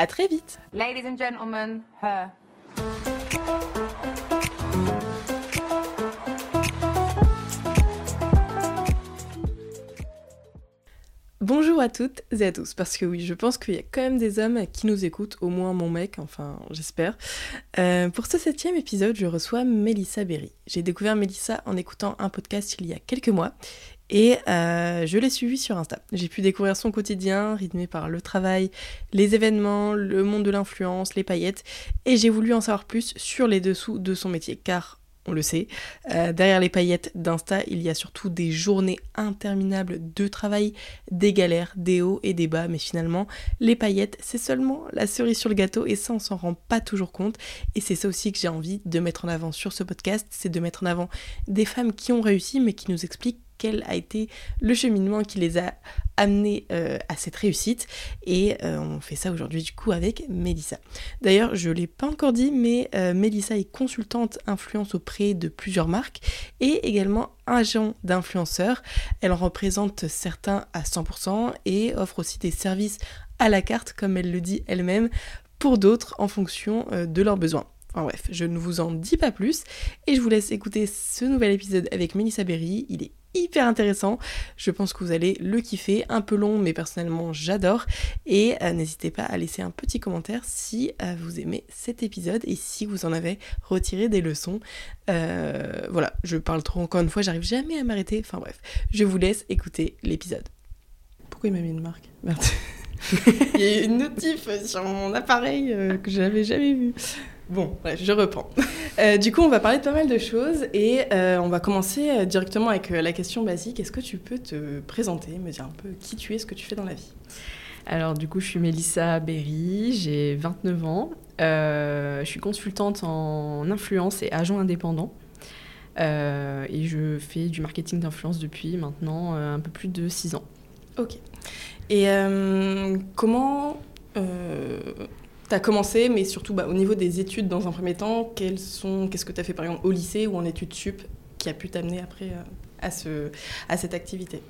À très vite. Ladies and gentlemen, her. Bonjour à toutes et à tous, parce que oui, je pense qu'il y a quand même des hommes qui nous écoutent, au moins mon mec, enfin j'espère. Euh, pour ce septième épisode, je reçois Melissa Berry. J'ai découvert Melissa en écoutant un podcast il y a quelques mois, et euh, je l'ai suivi sur Insta. J'ai pu découvrir son quotidien, rythmé par le travail, les événements, le monde de l'influence, les paillettes, et j'ai voulu en savoir plus sur les dessous de son métier, car on le sait, euh, derrière les paillettes d'Insta, il y a surtout des journées interminables de travail, des galères, des hauts et des bas, mais finalement, les paillettes, c'est seulement la cerise sur le gâteau, et ça, on s'en rend pas toujours compte, et c'est ça aussi que j'ai envie de mettre en avant sur ce podcast, c'est de mettre en avant des femmes qui ont réussi, mais qui nous expliquent quel a été le cheminement qui les a amenés euh, à cette réussite. Et euh, on fait ça aujourd'hui du coup avec Mélissa. D'ailleurs, je ne l'ai pas encore dit, mais euh, Mélissa est consultante influence auprès de plusieurs marques et également agent d'influenceurs. Elle en représente certains à 100% et offre aussi des services à la carte, comme elle le dit elle-même, pour d'autres en fonction de leurs besoins. Enfin bref, je ne vous en dis pas plus et je vous laisse écouter ce nouvel épisode avec Melissa Berry. Il est hyper intéressant. Je pense que vous allez le kiffer. Un peu long, mais personnellement, j'adore. Et euh, n'hésitez pas à laisser un petit commentaire si euh, vous aimez cet épisode et si vous en avez retiré des leçons. Euh, voilà, je parle trop encore une fois, j'arrive jamais à m'arrêter. Enfin bref, je vous laisse écouter l'épisode. Pourquoi il m'a mis une marque? Il y a une notif sur mon appareil que j'avais jamais vu. Bon, bref, je reprends. Euh, du coup, on va parler de pas mal de choses et euh, on va commencer euh, directement avec la question basique. Est-ce que tu peux te présenter, me dire un peu qui tu es, ce que tu fais dans la vie? Alors, du coup, je suis Mélissa Berry, j'ai 29 ans. je suis consultante en influence et agent indépendant. et je fais du marketing d'influence depuis maintenant un peu plus de 6 ans. Ok. Et comment tu as commencé, mais surtout bah, au niveau des études dans un premier temps, qu'est-ce que tu as fait par exemple au lycée ou en études sup qui a pu t'amener après euh, à, ce, à cette activité?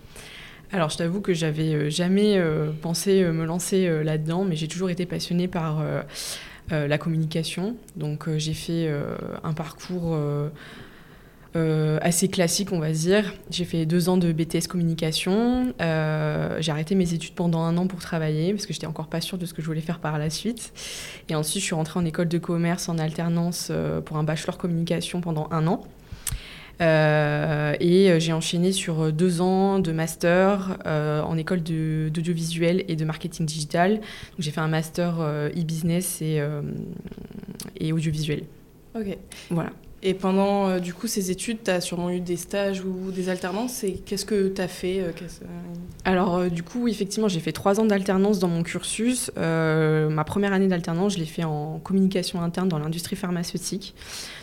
Alors, je t'avoue que j'avais euh, jamais euh, pensé me lancer là-dedans, mais j'ai toujours été passionnée par la communication. Donc, j'ai fait un parcours euh, assez classique, on va dire. J'ai fait deux ans de BTS communication. Euh, j'ai arrêté mes études pendant un an pour travailler parce que j'étais encore pas sûre de ce que je voulais faire par la suite. Et ensuite, je suis rentrée en école de commerce en alternance euh, pour un bachelor communication pendant un an. et j'ai enchaîné sur deux ans de master en école d'audiovisuel et de marketing digital. J'ai fait un master e-business et, et audiovisuel. Ok. Voilà. Et pendant euh, du coup ces études, tu as sûrement eu des stages ou des alternances. Et qu'est-ce que tu as fait euh, Alors euh, du coup, effectivement, j'ai fait trois ans d'alternance dans mon cursus. ma première année d'alternance, je l'ai fait en communication interne dans l'industrie pharmaceutique.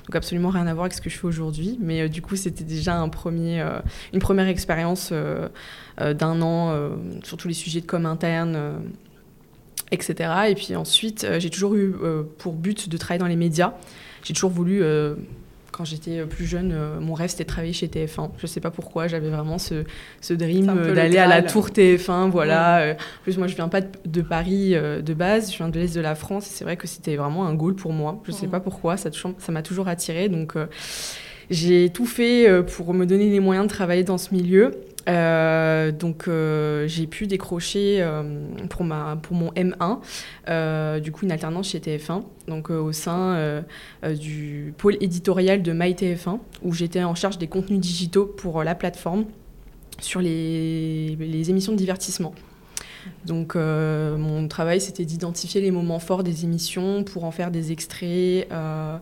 Donc absolument rien à voir avec ce que je fais aujourd'hui. Mais du coup, c'était déjà une première expérience d'un an sur tous les sujets de com interne etc. Et puis ensuite, j'ai toujours eu pour but de travailler dans les médias. J'ai toujours voulu quand j'étais plus jeune, mon rêve c'était de travailler chez TF1. Je sais pas pourquoi, j'avais vraiment ce, ce dream d'aller à la tour TF1. Voilà. En plus, moi je viens pas de, Paris de base, je viens de l'Est de la France. C'est vrai que c'était vraiment un goal pour moi. Je sais pas pourquoi, ça m'a toujours attiré. Donc j'ai tout fait euh, pour me donner les moyens de travailler dans ce milieu. Euh, donc euh, j'ai pu décrocher pour, ma, pour mon M1 du coup une alternance chez TF1 donc au sein du pôle éditorial de MyTF1 où j'étais en charge des contenus digitaux pour la plateforme sur les, les émissions de divertissement. Donc euh, mon travail, c'était d'identifier les moments forts des émissions pour en faire des extraits euh,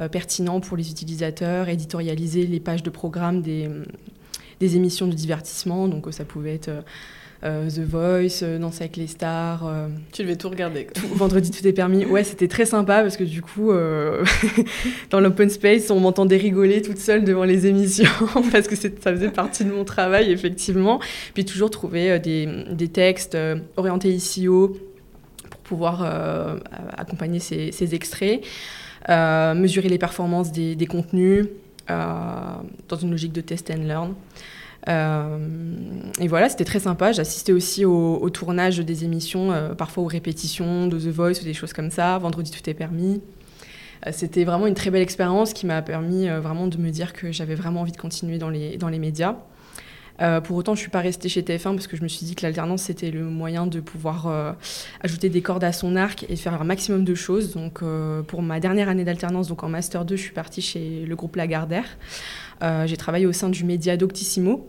euh, pertinents pour les utilisateurs, éditorialiser les pages de programme des, des émissions de divertissement. Donc ça pouvait être euh, The Voice, euh, Danse avec les stars. Euh, tu devais tout regarder. vendredi, tout est permis. Ouais, c'était très sympa parce que du coup, dans l'open space, on m'entendait rigoler toute seule devant les émissions parce que ça faisait partie de mon travail, effectivement. Puis toujours trouver des, des, textes orientés ICO pour pouvoir accompagner ces, ces extraits. mesurer les performances des, des contenus dans une logique de test and learn. Euh, et voilà, c'était très sympa. J'assistais aussi au, tournage des émissions, euh, parfois aux répétitions de The Voice ou des choses comme ça. Vendredi, tout est permis. Euh, c'était vraiment une très belle expérience qui m'a permis vraiment de me dire que j'avais vraiment envie de continuer dans les, dans les médias. Pour autant, je ne suis pas restée chez TF1 parce que je me suis dit que l'alternance, c'était le moyen de pouvoir ajouter des cordes à son arc et faire un maximum de choses. Donc, pour ma dernière année d'alternance, donc en Master 2, je suis partie chez le groupe Lagardère. Euh, j'ai travaillé au sein du média Doctissimo,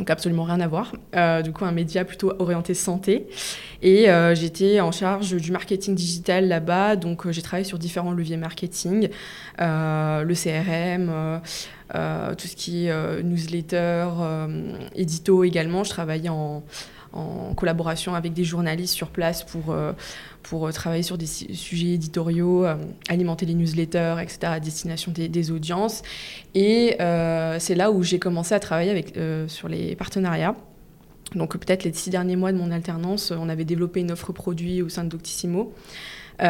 donc absolument rien à voir. Euh, du coup, un média plutôt orienté santé. Et euh, j'étais en charge du marketing digital là-bas. Donc, j'ai travaillé sur différents leviers marketing, le CRM, tout ce qui est newsletter, édito également. Je travaillais en, en collaboration avec des journalistes sur place pour, euh, pour euh, travailler sur des sujets éditoriaux, euh, alimenter les newsletters, etc., à destination des, audiences. Et c'est là où j'ai commencé à travailler avec, sur les partenariats. Donc peut-être les six derniers mois de mon alternance, on avait développé une offre produit au sein de Doctissimo. et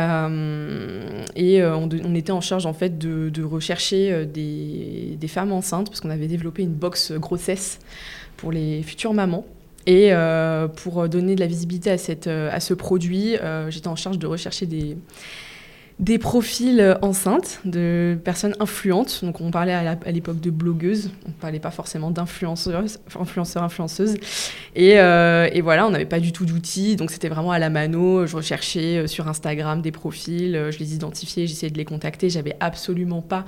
on, était en charge en fait de, rechercher des, des, femmes enceintes parce qu'on avait développé une box grossesse pour les futures mamans. Et euh, pour donner de la visibilité à, cette, euh, à ce produit, euh, j'étais en charge de rechercher des, des profils enceintes de personnes influentes. Donc on parlait à l'époque de blogueuses, on ne parlait pas forcément d'influenceurs, influenceurs, influenceuses. Et, et voilà, on n'avait pas du tout d'outils, donc c'était vraiment à la mano. Je recherchais sur Instagram des profils, je les identifiais, j'essayais de les contacter. J'avais absolument pas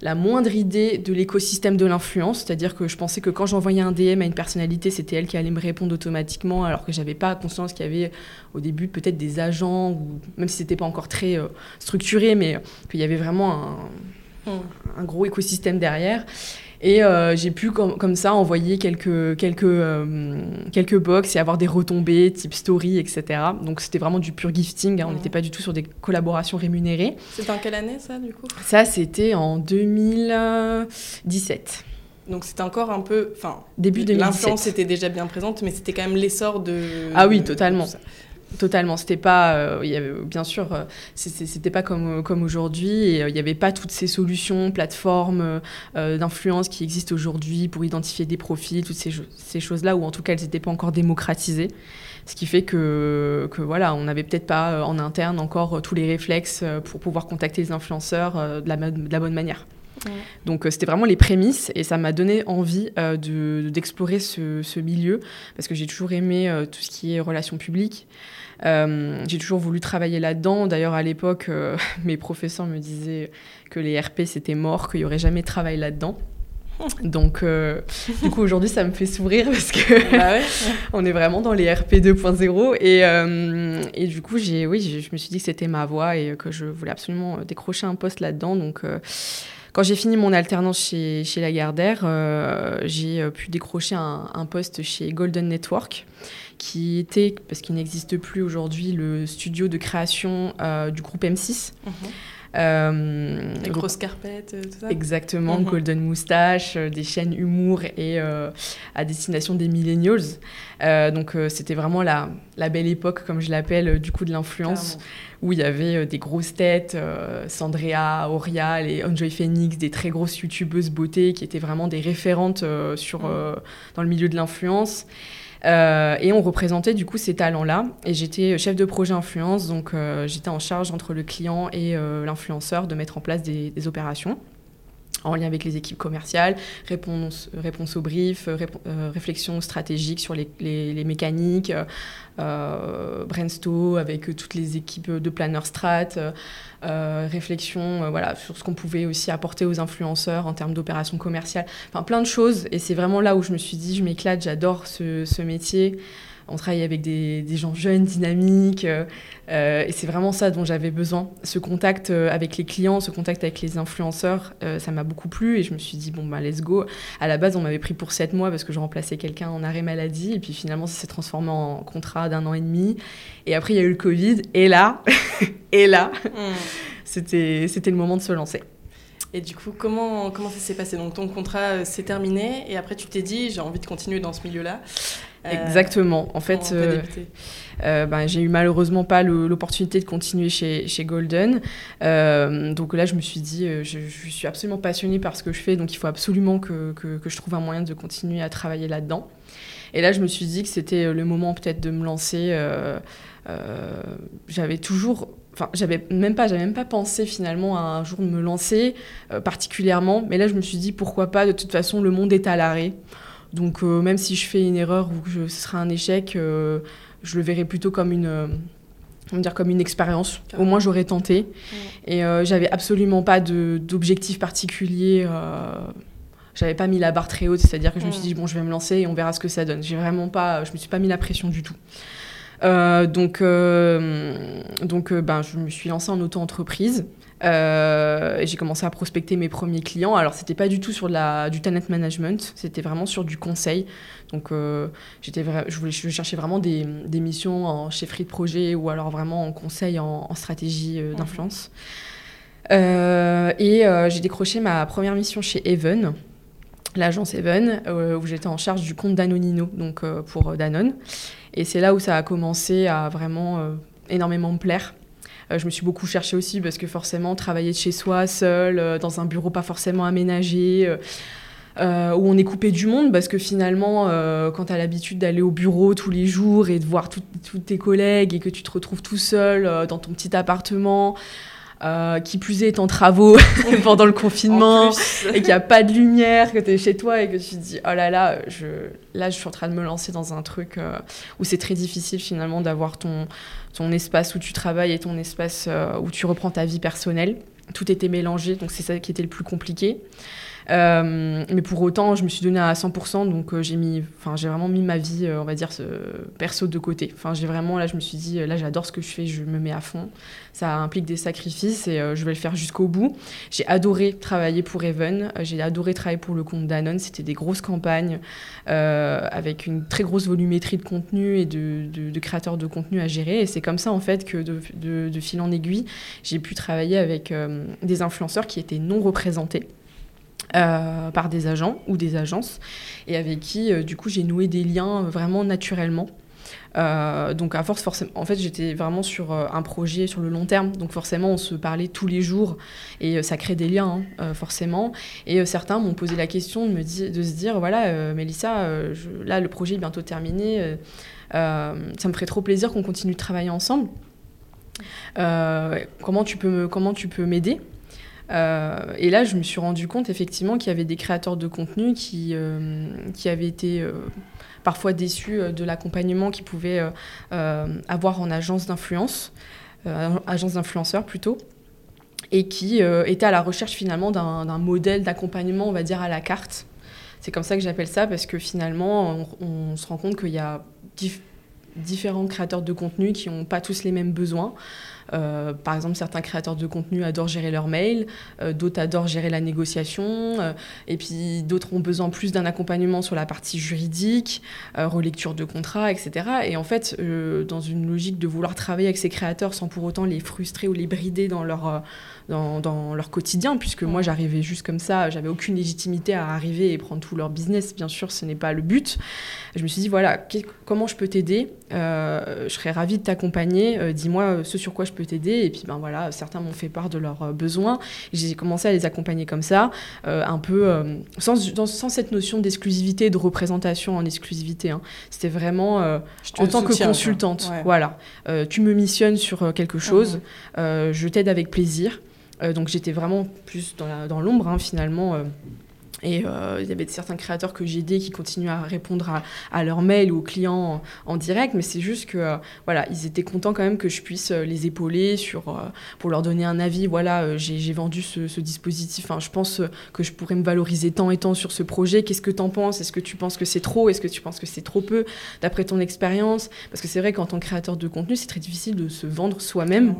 la moindre idée de l'écosystème de l'influence, c'est-à-dire que je pensais que quand j'envoyais un DM à une personnalité, c'était elle qui allait me répondre automatiquement, alors que j'avais pas conscience qu'il y avait au début peut-être des agents, ou même si c'était pas encore très euh, structuré, mais qu'il y avait vraiment un, un, gros écosystème derrière. Et euh, j'ai pu comme, ça envoyer quelques, quelques, euh, quelques box et avoir des retombées type story, etc. Donc c'était vraiment du pur gifting, hein. on n'était pas du tout sur des collaborations rémunérées. C'était en quelle année ça du coup? Ça c'était en 2017. Donc c'était encore un peu, enfin, début 2017. L'influence était déjà bien présente, mais c'était quand même l'essor de. Ah oui, totalement. Totalement, c'était pas, euh, bien sûr, euh, c'était pas comme, comme aujourd'hui, euh, il n'y avait pas toutes ces solutions, plateformes d'influence qui existent aujourd'hui pour identifier des profils, toutes ces, choses-là, ou en tout cas elles n'étaient pas encore démocratisées. Ce qui fait que, voilà, on n'avait peut-être pas en interne encore tous les réflexes pour pouvoir contacter les influenceurs de la bonne manière. Donc c'était vraiment les prémices et ça m'a donné envie d'explorer ce, ce, milieu parce que j'ai toujours aimé tout ce qui est relations publiques. Euh, j'ai toujours voulu travailler là-dedans. D'ailleurs, à l'époque, euh, mes professeurs me disaient que les RP, c'était mort, qu'il n'y aurait jamais de travail là-dedans. Donc, euh, du coup, aujourd'hui, ça me fait sourire parce que bah on est vraiment dans les RP 2.0. Et, et, du coup, j'ai, oui, je me suis dit que c'était ma voie et que je voulais absolument décrocher un poste là-dedans. Donc, quand j'ai fini mon alternance chez, chez Lagardère, j'ai pu décrocher un, poste chez Golden Network qui était, parce qu'il n'existe plus aujourd'hui, le studio de création euh, du groupe M6. Mhm. Euh, les grosses carpettes, tout ça Exactement, mhm. Golden Moustache, des chaînes humour et à destination des millennials. donc c'était vraiment la, la, belle époque, comme je l'appelle, du coup de l'influence, où il y avait des grosses têtes, Sandrea, Orial et Enjoy Phoenix, des très grosses youtubeuses beauté qui étaient vraiment des référentes sur, mhm. dans le milieu de l'influence. Euh, et on représentait du coup ces talents-là. Et j'étais chef de projet influence, donc euh, j'étais en charge entre le client et euh, l'influenceur de mettre en place des, opérations en lien avec les équipes commerciales, réponse, réponse au brief, réflexion stratégique sur les, mécaniques, euh, brainstorm avec toutes les équipes de planner strat, euh, réflexion euh, voilà, sur ce qu'on pouvait aussi apporter aux influenceurs en termes d'opérations commerciales, enfin plein de choses. Et c'est vraiment là où je me suis dit, je m'éclate, j'adore ce métier on travaille avec des, gens jeunes, dynamiques, euh, euh, et c'est vraiment ça dont j'avais besoin. Ce contact euh, avec les clients, ce contact avec les influenceurs, ça m'a beaucoup plu, et je me suis dit, bon, bah, let's go. À la base, on m'avait pris pour sept mois parce que je remplaçais quelqu'un en arrêt maladie, et puis finalement, ça s'est transformé en contrat d'un an et demi. Et après, il y a eu le Covid, et là, et là, hmm. c'était le moment de se lancer. Et du coup, comment, comment ça s'est passé? Donc, ton contrat s'est terminé et après, tu t'es dit, j'ai envie de continuer dans ce milieu-là. Euh, Exactement. En fait, euh, euh, ben, j'ai eu malheureusement pas l'opportunité de continuer chez, chez Golden. donc là, je me suis dit, je, suis absolument passionnée par ce que je fais, donc il faut absolument que, que, je trouve un moyen de continuer à travailler là-dedans. Et là, je me suis dit que c'était le moment peut-être de me lancer. j'avais toujours enfin j'avais même pas j'avais même pas pensé finalement à un jour de me lancer particulièrement mais là je me suis dit pourquoi pas de toute façon le monde est à l'arrêt donc euh, même si je fais une erreur ou que ce sera un échec, euh, je le verrai plutôt comme une euh, dire comme une expérience. Au moins, j'aurais tenté. Et j'avais absolument pas d'objectif particulier. Euh, j'avais pas mis la barre très haute, c'est-à-dire que je me suis dit bon, je vais me lancer et on verra ce que ça donne. J'ai vraiment pas, je me suis pas mis la pression du tout. donc, donc ben, je me suis lancée en auto-entreprise. Euh, j'ai commencé à prospecter mes premiers clients. Alors, c'était pas du tout sur la, du talent management, c'était vraiment sur du conseil. Donc, euh, j'étais je, voulais, je cherchais vraiment des, des, missions en chefferie de projet ou alors vraiment en conseil en, stratégie euh, d'influence. et j'ai décroché ma première mission chez Even, l'agence Even, où j'étais en charge du compte Danonino, donc pour Danone. Et c'est là où ça a commencé à vraiment énormément me plaire. Euh, je me suis beaucoup cherchée aussi parce que forcément, travailler de chez soi, seul, euh, dans un bureau pas forcément aménagé. Euh, où on est coupé du monde parce que finalement, quand tu as l'habitude d'aller au bureau tous les jours et de voir tous tes collègues et que tu te retrouves tout seul dans ton petit appartement, qui plus est en travaux pendant le confinement et qu'il n'y a pas de lumière, que tu es chez toi et que tu te dis oh là là, je, là je suis en train de me lancer dans un truc où c'est très difficile finalement d'avoir ton, ton espace où tu travailles et ton espace euh, où tu reprends ta vie personnelle. Tout était mélangé, donc c'est ça qui était le plus compliqué. Euh, mais pour autant, je me suis donnée à 100%, donc euh, j'ai mis, enfin j'ai vraiment mis ma vie, euh, on va dire, ce, perso de côté. Enfin j'ai vraiment, là je me suis dit, là j'adore ce que je fais, je me mets à fond. Ça implique des sacrifices et je vais le faire jusqu'au bout. J'ai adoré travailler pour Even, j'ai adoré travailler pour le compte Danone. C'était des grosses campagnes avec une très grosse volumétrie de contenu et de, créateurs de contenu à gérer. Et c'est comme ça en fait que de fil en aiguille, j'ai pu travailler avec des influenceurs qui étaient non représentés. Euh, par des agents ou des agences et avec qui euh, du coup j'ai noué des liens euh, vraiment naturellement. donc à force forcément, en fait j'étais vraiment sur un projet sur le long terme, donc forcément on se parlait tous les jours et ça crée des liens hein, forcément. Et certains m'ont posé la question de, me de se dire voilà Mélissa, là le projet est bientôt terminé, ça me ferait trop plaisir qu'on continue de travailler ensemble. comment tu peux comment tu peux m'aider? Euh, et là, je me suis rendu compte effectivement qu'il y avait des créateurs de contenu qui, euh, qui avaient été euh, parfois déçus de l'accompagnement qu'ils pouvaient avoir en agence d'influence, agence d'influenceurs plutôt, et qui étaient à la recherche finalement d'un modèle d'accompagnement, on va dire, à la carte. C'est comme ça que j'appelle ça parce que finalement, on, se rend compte qu'il y a différents créateurs de contenu qui n'ont pas tous les mêmes besoins. Euh, par exemple, certains créateurs de contenu adorent gérer leur mail, euh, d'autres adorent gérer la négociation, euh, et puis d'autres ont besoin plus d'un accompagnement sur la partie juridique, relecture de contrats, etc. Et en fait, dans une logique de vouloir travailler avec ces créateurs sans pour autant les frustrer ou les brider dans leur dans, leur quotidien, puisque moi j'arrivais juste comme ça, j'avais aucune légitimité à arriver et prendre tout leur business, bien sûr, ce n'est pas le but. Je me suis dit, voilà, comment je peux t'aider? Je serais ravie de t'accompagner, dis-moi ce sur quoi je peux t'aider. Et puis, ben voilà, certains m'ont fait part de leurs besoins. J'ai commencé à les accompagner comme ça, un peu sans, sans, cette notion d'exclusivité, de représentation en exclusivité. Hein. C'était vraiment en tant que consultante. Voilà, tu me missionnes sur quelque chose, mhm. je t'aide avec plaisir. Euh, donc j'étais vraiment plus dans l'ombre hein, finalement. Euh, et euh, il y avait certains créateurs que j'ai aidés qui continuent à répondre à, leurs mails ou aux clients en, direct, mais c'est juste que voilà, ils étaient contents quand même que je puisse les épauler sur, pour leur donner un avis. Voilà, j'ai vendu ce, dispositif. je pense que je pourrais me valoriser tant et tant sur ce projet. Qu'est-ce que tu en penses? Est-ce que tu penses que c'est trop? Est-ce que tu penses que c'est trop peu? D'après ton expérience? Parce que c'est vrai qu'en tant que créateur de contenu, c'est très difficile de se vendre soi-même.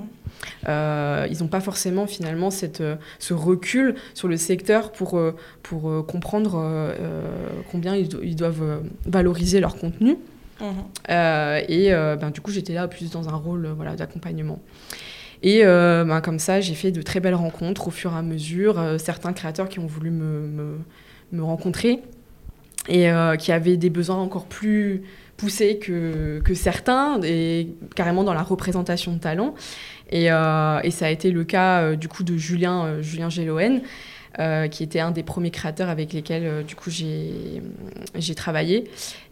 Euh, ils n'ont pas forcément finalement cette, euh, ce recul sur le secteur pour, euh, pour comprendre combien ils, doivent valoriser leur contenu. Mhm. et ben, du coup, j'étais là plus dans un rôle voilà, d'accompagnement. Et ben, comme ça, j'ai fait de très belles rencontres au fur et à mesure. certains créateurs qui ont voulu me, me, me rencontrer et qui avaient des besoins encore plus poussés que, que certains, et carrément dans la représentation de talent. Euh, et, ça a été le cas euh, du coup de Julien, euh, Julien Géloen, qui était un des premiers créateurs avec lesquels du coup j'ai travaillé.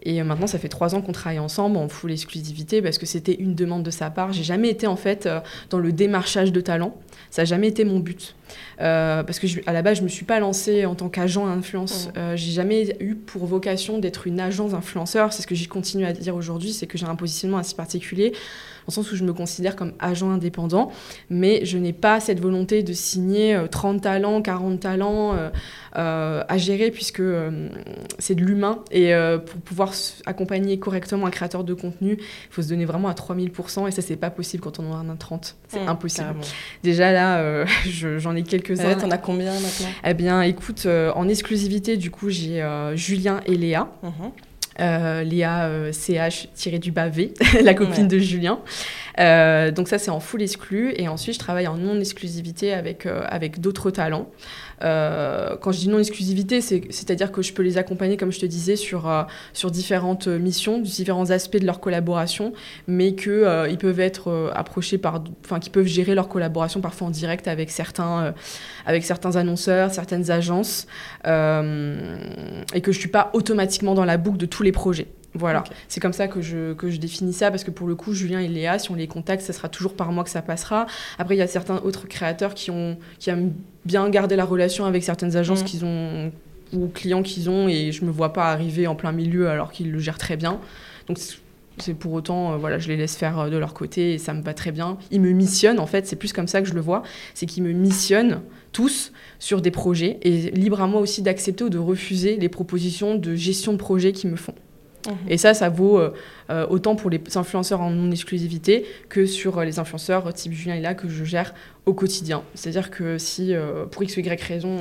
Et maintenant, ça fait trois ans qu'on travaille ensemble en full exclusivité parce que c'était une demande de sa part. J'ai jamais été en fait dans le démarchage de talent. Ça n'a jamais été mon but. parce que à la base, je me suis pas lancée en tant qu'agent influence. Mmh. j'ai jamais eu pour vocation d'être une agence influenceur. C'est ce que j'ai continué à dire aujourd'hui, c'est que j'ai un positionnement assez particulier le sens où je me considère comme agent indépendant, mais je n'ai pas cette volonté de signer 30 euh, talents, 40 talents euh, euh, à gérer, puisque c'est de l'humain. Et pour pouvoir accompagner correctement un créateur de contenu, il faut se donner vraiment à 3000%, et ça, c'est pas possible quand on en a 30. C'est mmh, impossible. Déjà là, j'en ai quelques-uns. T'en as combien maintenant? Eh bien, écoute, en exclusivité, du coup, j'ai Julien et Léa. Mmh. Euh, Léa euh, CH du bas V, la copine de Julien. Euh, donc ça c'est en full exclu et ensuite je travaille en non exclusivité avec avec d'autres talents. Euh, quand je dis non-exclusivité, c'est-à-dire que je peux les accompagner, comme je te disais, sur, euh, différentes missions, différents aspects de leur collaboration, mais qu'ils euh, peuvent être approchés par. Enfin, qu'ils peuvent gérer leur collaboration parfois en direct avec certains, avec certains annonceurs, certaines agences, et que je ne suis pas automatiquement dans la boucle de tous les projets. Voilà, c'est comme ça que je, que je définis ça, parce que pour le coup, Julien et Léa, si on les contacte, ça sera toujours par moi que ça passera. Après, il y a certains autres créateurs qui, ont, qui aiment bien garder la relation avec certaines agences mm. qu'ils ont ou clients qu'ils ont, et je me vois pas arriver en plein milieu alors qu'ils le gèrent très bien. Donc c'est pour autant, euh, voilà, je les laisse faire euh, de leur côté et ça me va très bien. Ils me missionnent, en fait, c'est plus comme ça que je le vois, c'est qu'ils me missionnent tous sur des projets et libre à moi aussi d'accepter ou de refuser les propositions de gestion de projet qu'ils me font. Et ça, ça vaut euh, euh, autant pour les influenceurs en non-exclusivité que sur euh, les influenceurs type Julien et là que je gère au quotidien. C'est-à-dire que si, pour X ou Y raison,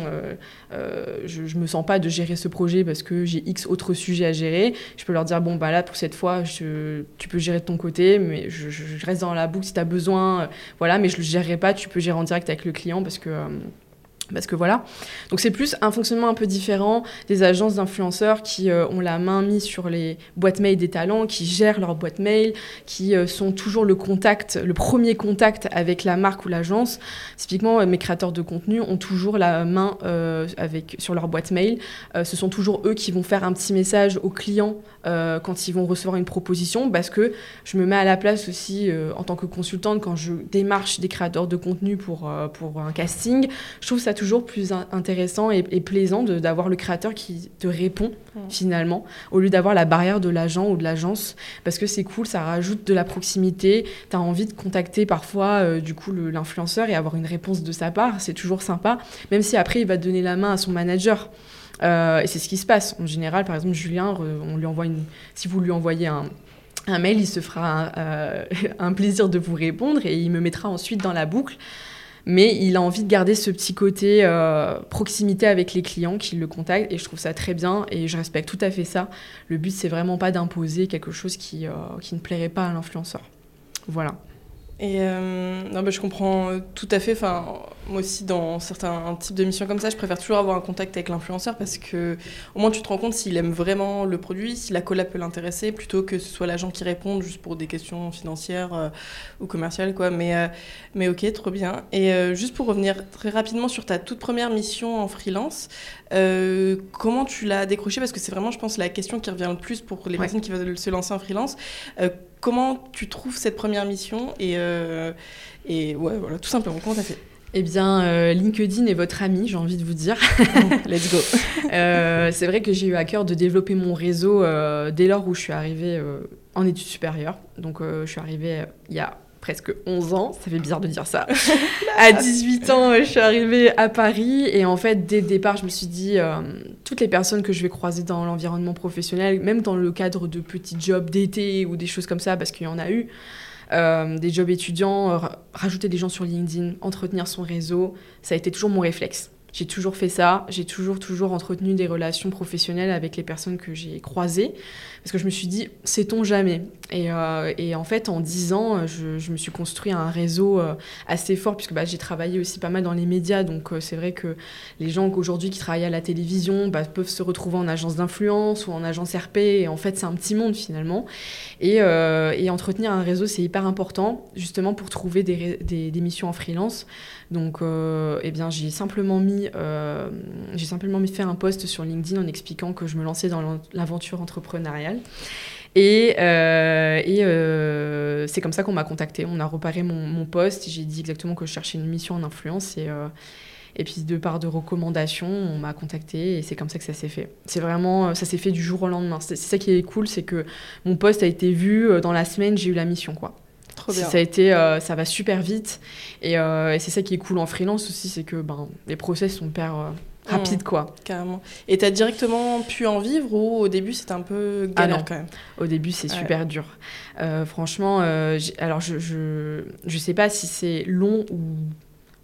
je ne me sens pas de gérer ce projet parce que j'ai X autres sujets à gérer, je peux leur dire, bon, bah là, pour cette fois, tu peux gérer de ton côté, mais je, je reste dans la boucle si tu as besoin, voilà, mais je ne le gérerai pas, tu peux gérer en direct avec le client parce que parce que voilà. Donc c'est plus un fonctionnement un peu différent des agences d'influenceurs qui euh, ont la main mise sur les boîtes mail des talents, qui gèrent leurs boîtes mail, qui euh, sont toujours le contact, le premier contact avec la marque ou l'agence. Typiquement, euh, mes créateurs de contenu ont toujours la main avec, sur leur boîte mail. ce sont toujours eux qui vont faire un petit message aux clients quand ils vont recevoir une proposition parce que je me mets à la place aussi en tant que consultante quand je démarche des créateurs de contenu pour, pour un casting. Je trouve ça toujours plus intéressant et, plaisant d'avoir le créateur qui te répond finalement, au lieu d'avoir la barrière de l'agent ou de l'agence, parce que c'est cool, ça rajoute de la proximité, tu as envie de contacter parfois euh, du coup l'influenceur et avoir une réponse de sa part, c'est toujours sympa, même si après il va donner la main à son manager. Euh, et c'est ce qui se passe. En général, par exemple, Julien, on lui envoie une... si vous lui envoyez un, un mail, il se fera un, plaisir de vous répondre et il me mettra ensuite dans la boucle. Mais il a envie de garder ce petit côté proximité avec les clients qui le contactent et je trouve ça très bien et je respecte tout à fait ça. Le but, c'est vraiment pas d'imposer quelque chose qui, qui ne plairait pas à l'influenceur. Voilà. Et euh, non, bah, je comprends euh, tout à fait. Enfin, moi aussi, dans certains types de missions comme ça, je préfère toujours avoir un contact avec l'influenceur parce que au moins tu te rends compte s'il aime vraiment le produit, si la collab peut l'intéresser, plutôt que ce soit l'agent qui réponde juste pour des questions financières euh, ou commerciales, quoi. Mais, mais ok, trop bien. Et juste pour revenir très rapidement sur ta toute première mission en freelance, comment tu l'as décroché Parce que c'est vraiment, je pense, la question qui revient le plus pour les personnes qui veulent se lancer en freelance comment tu trouves cette première mission et, euh, et ouais, voilà, tout simplement, comment tu as fait? Eh bien, euh, LinkedIn est votre ami, j'ai envie de vous dire. Let's go. Euh, c'est vrai que j'ai eu à cœur de développer mon réseau dès lors où je suis arrivée en études supérieures. Donc, je suis arrivée il y a presque 11 ans, ça fait bizarre de dire ça. à 18 ans, je suis arrivée à Paris et en fait, dès le départ, je me suis dit, euh, toutes les personnes que je vais croiser dans l'environnement professionnel, même dans le cadre de petits jobs d'été ou des choses comme ça, parce qu'il y en a eu, euh, des jobs étudiants, euh, rajouter des gens sur LinkedIn, entretenir son réseau, ça a été toujours mon réflexe. J'ai toujours fait ça, j'ai toujours, toujours entretenu des relations professionnelles avec les personnes que j'ai croisées, parce que je me suis dit, sait-on jamais? Et, euh, et, en fait, en dix ans, je, me suis construit un réseau euh, assez fort, puisque bah, j'ai travaillé aussi pas mal dans les médias, donc euh, c'est vrai que les gens aujourd'hui qui travaillent à la télévision bah, peuvent se retrouver en agence d'influence ou en agence RP, et en fait, c'est un petit monde finalement. Et, et entretenir un réseau, c'est hyper important, justement pour trouver des, missions en freelance. Donc, eh bien, j'ai simplement mis j'ai simplement mis fait un post sur LinkedIn en expliquant que je me lançais dans l'aventure entrepreneuriale. Et, euh, et euh, c'est comme ça qu'on m'a contacté. On a reparé mon, mon poste. J'ai dit exactement que je cherchais une mission en influence. Et, et puis, de part de recommandations, on m'a contacté. Et c'est comme ça que ça s'est fait. C'est vraiment, ça s'est fait du jour au lendemain. C'est ça qui est cool, c'est que mon poste a été vu dans la semaine, j'ai eu la mission, quoi. Ça a été, euh, ça va super vite. Euh, et, c'est ça qui est cool en freelance aussi, c'est que ben, les process sont hyper euh, mmh. rapides, quoi. Carrément. Et tu as directement pu en vivre ou au début c'était un peu ah galère quand même Au début c'est super dur. franchement, alors je, je, je sais pas si c'est long ou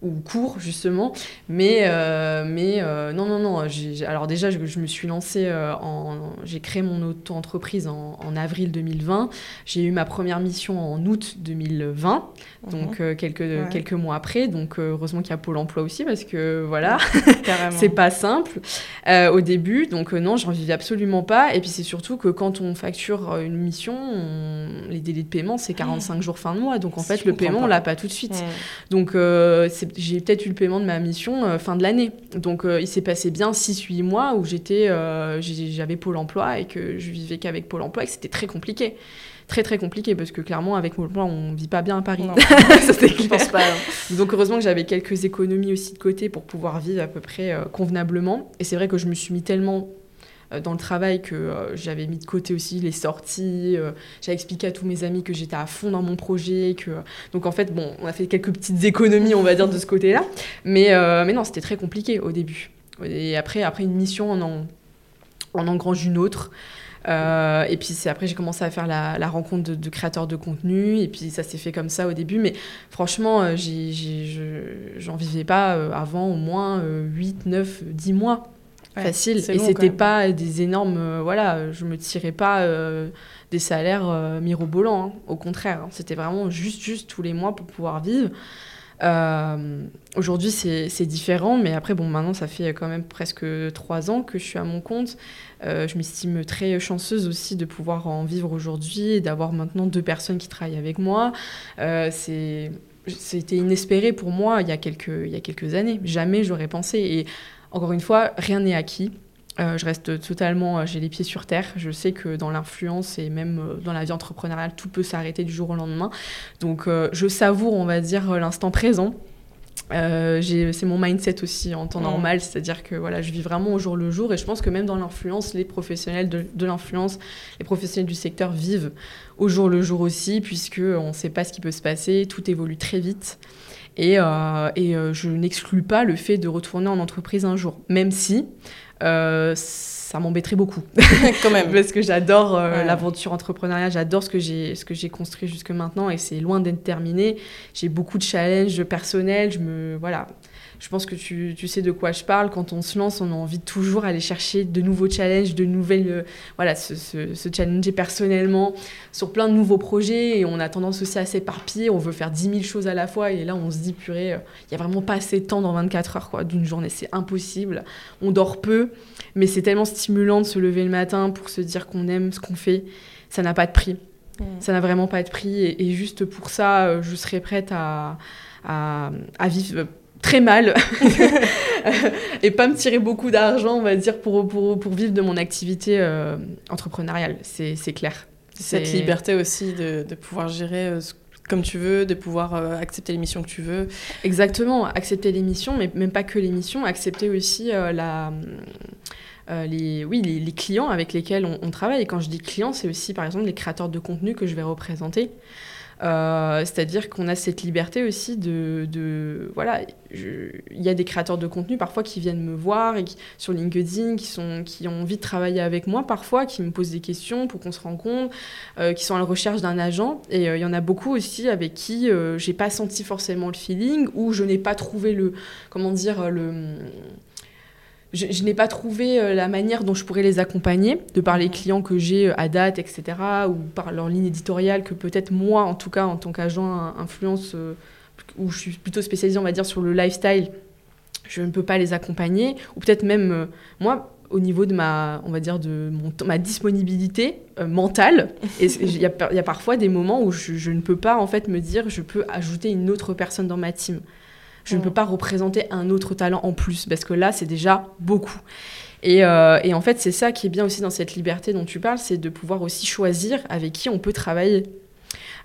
ou court justement. Mais euh, mais euh, non non non alors déjà je, me suis lancée euh, en j'ai créé mon auto-entreprise en, en, avril 2020 j'ai eu ma première mission en août 2020 donc mhm. quelques quelques mois après. Donc heureusement qu'il y a Pôle Emploi aussi parce que voilà c'est pas simple. Au début donc non j'en vivais absolument pas. Et puis c'est surtout que quand on facture une mission les délais de paiement c'est 45 jours fin de mois. Donc en fait le paiement on l'a pas tout de suite. Donc c'est j'ai peut-être eu le paiement de ma mission euh, fin de l'année. Donc euh, il s'est passé bien 6-8 mois où j'étais, euh, j'avais Pôle emploi et que je vivais qu'avec Pôle emploi et que c'était très compliqué. Très très compliqué parce que clairement avec Pôle emploi on vit pas bien à Paris. Ça je pense pas. Hein. Donc heureusement que j'avais quelques économies aussi de côté pour pouvoir vivre à peu près convenablement. Et c'est vrai que je me suis mis tellement dans le travail que euh, j'avais mis de côté aussi les sorties. Euh, j'avais expliqué à tous mes amis que j'étais à fond dans mon projet. Que... Donc en fait, bon, on a fait quelques petites économies, on va dire, de ce côté-là. Mais, mais non, c'était très compliqué au début. Et après, après une mission, on en, on engrange une autre. et puis c'est après j'ai commencé à faire la, rencontre de, créateurs de contenu et puis ça s'est fait comme ça au début mais franchement j'en vivais pas avant au moins 8, 9, 10 mois facile. Et c'était pas des énormes. Euh, voilà, je me tirais pas euh, des salaires euh, mirobolants. Hein. Au contraire, hein. c'était vraiment juste, juste tous les mois pour pouvoir vivre. Aujourd'hui, c'est différent, mais après, bon, maintenant, ça fait quand même presque trois ans que je suis à mon compte. je m'estime très chanceuse aussi de pouvoir en vivre aujourd'hui et d'avoir maintenant deux personnes qui travaillent avec moi. C'était inespéré pour moi il y a quelques, il y a quelques années. Jamais j'aurais pensé. Et encore une fois, rien n'est acquis. Euh, je reste totalement, euh, j'ai les pieds sur terre. Je sais que dans l'influence et même euh, dans la vie entrepreneuriale, tout peut s'arrêter du jour au lendemain. Donc, je savoure, on va dire, l'instant présent. c'est mon mindset aussi en temps mm. normal, c'est-à-dire que voilà, je vis vraiment au jour le jour et je pense que même dans l'influence, les professionnels de, de l'influence, les professionnels du secteur vivent au jour le jour aussi, puisque on ne sait pas ce qui peut se passer, tout évolue très vite. Et, euh, euh, je n'exclus pas le fait de retourner en entreprise un jour, même si euh, ça m'embêterait beaucoup. Quand même. Parce que j'adore euh, Ouais. l'aventure entrepreneuriale, j'adore ce que j'ai ce que j'ai construit jusque maintenant et c'est loin d'être terminé. J'ai beaucoup de challenges personnels, je me voilà. Je pense que tu, tu sais de quoi je parle. Quand on se lance, on a envie de toujours aller chercher de nouveaux challenges, de nouvelles. euh, voilà, se, se, se challenger personnellement sur plein de nouveaux projets. Et on a tendance aussi à s'éparpiller. On veut faire 10 000 choses à la fois. Et là, on se dit, purée, il n'y a vraiment pas assez de temps dans 24 heures quoi, d'une journée. C'est impossible. On dort peu. Mais c'est tellement stimulant de se lever le matin pour se dire qu'on aime ce qu'on fait. Ça n'a pas de prix. Ça n'a vraiment pas de prix. Et, et juste pour ça, euh, je serais prête à, à, à vivre très mal et pas me tirer beaucoup d'argent, on va dire, pour, pour, pour vivre de mon activité euh, entrepreneuriale. C'est c'est clair. Cette liberté aussi de, de pouvoir gérer euh, comme tu veux, de pouvoir euh, accepter les missions que tu veux. Exactement, accepter l'émission, mais même pas que l'émission, accepter aussi euh, la, euh, les, oui, les, les clients avec lesquels on, on travaille. Et quand je dis clients, c'est aussi par exemple les créateurs de contenu que je vais représenter. Euh, C'est-à-dire qu'on a cette liberté aussi de... voilà, il y a des créateurs de contenu parfois qui viennent me voir et sur LinkedIn, qui, sont, qui ont envie de travailler avec moi parfois, qui me posent des questions pour qu'on se rencontre, euh, qui sont à la recherche d'un agent. Et euh, il y en a beaucoup aussi avec qui j'ai pas senti forcément le feeling ou je n'ai pas trouvé le... Comment dire le je, je n'ai pas trouvé euh, la manière dont je pourrais les accompagner, de par les clients que j'ai euh, à date, etc., ou par leur ligne éditoriale que peut-être moi, en tout cas, en tant qu'agent in- influence, euh, où je suis plutôt spécialisée, on va dire, sur le lifestyle, je ne peux pas les accompagner, ou peut-être même moi, au niveau de ma, on va dire, de mon, ma disponibilité euh, mentale, et y, il y a parfois des moments où je, je ne peux pas, en fait, me dire, je peux ajouter une autre personne dans ma team. Je ne Mm. peux pas représenter un autre talent en plus, parce que là, c'est déjà beaucoup. Et, euh, et en fait, c'est ça qui est bien aussi dans cette liberté dont tu parles, c'est de pouvoir aussi choisir avec qui on peut travailler.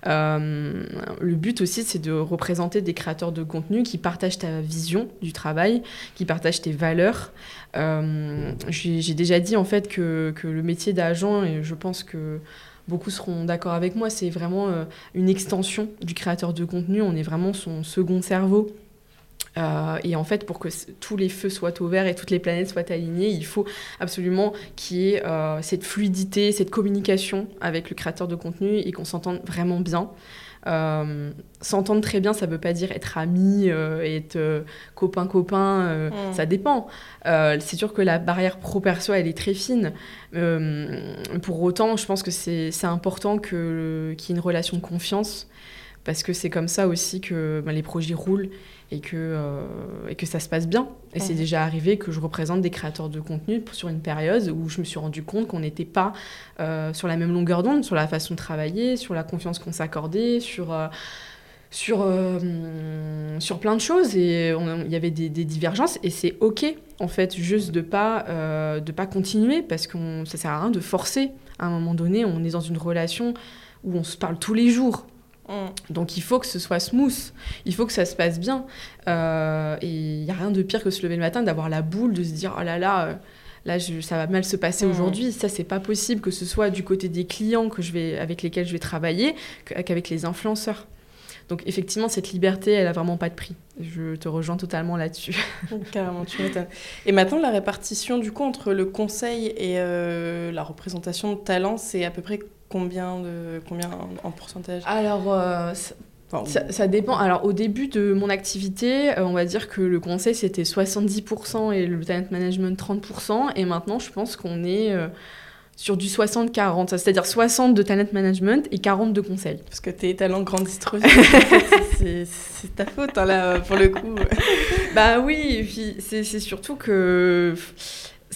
Euh, le but aussi, c'est de représenter des créateurs de contenu qui partagent ta vision du travail, qui partagent tes valeurs. Euh, J'ai déjà dit en fait que, que le métier d'agent, et je pense que beaucoup seront d'accord avec moi, c'est vraiment une extension du créateur de contenu. On est vraiment son second cerveau. Euh, et en fait, pour que tous les feux soient au vert et toutes les planètes soient alignées, il faut absolument qu'il y ait euh, cette fluidité, cette communication avec le créateur de contenu et qu'on s'entende vraiment bien. Euh, S'entendre très bien, ça ne veut pas dire être ami, euh, être euh, copain-copain, euh, Mm. ça dépend. C'est sûr que la barrière pro-perso, elle est très fine. Pour autant, je pense que c'est c'est important que- qu'il y ait une relation de confiance, parce que c'est comme ça aussi que ben, les projets roulent et que, euh, et que ça se passe bien. Et c'est déjà arrivé que je représente des créateurs de contenu sur une période où je me suis rendu compte qu'on n'était pas euh, sur la même longueur d'onde, sur la façon de travailler, sur la confiance qu'on s'accordait, sur... euh, sur, euh, sur plein de choses et il y avait des, des divergences et c'est ok en fait juste de pas euh, de pas continuer parce que ça sert à rien de forcer à un moment donné on est dans une relation où on se parle tous les jours. Donc il faut que ce soit smooth, il faut que ça se passe bien. Euh, et il n'y a rien de pire que se lever le matin, d'avoir la boule, de se dire oh là là, euh, là je- ça va mal se passer Mhm. aujourd'hui. Ça c'est pas possible que ce soit du côté des clients que je vais, avec lesquels je vais travailler qu- qu'avec les influenceurs. Donc effectivement cette liberté elle a vraiment pas de prix. Je te rejoins totalement là-dessus. Carrément, tu m'étonnes. Et maintenant, la répartition du coup entre le conseil et euh, la représentation de talent, c'est à peu près combien de combien en, en pourcentage? Alors euh, ça- Enfin, Ça, ça dépend. Alors, au début de mon activité, euh, on va dire que le conseil, c'était 70% et le talent management, 30%. Et maintenant, je pense qu'on est euh, sur du 60-40. C'est-à-dire 60 de talent management et 40 de conseil. Parce que tes talents grandissent trop vite. c'est- ta faute, hein, là, pour le coup. bah oui, et puis c'est surtout que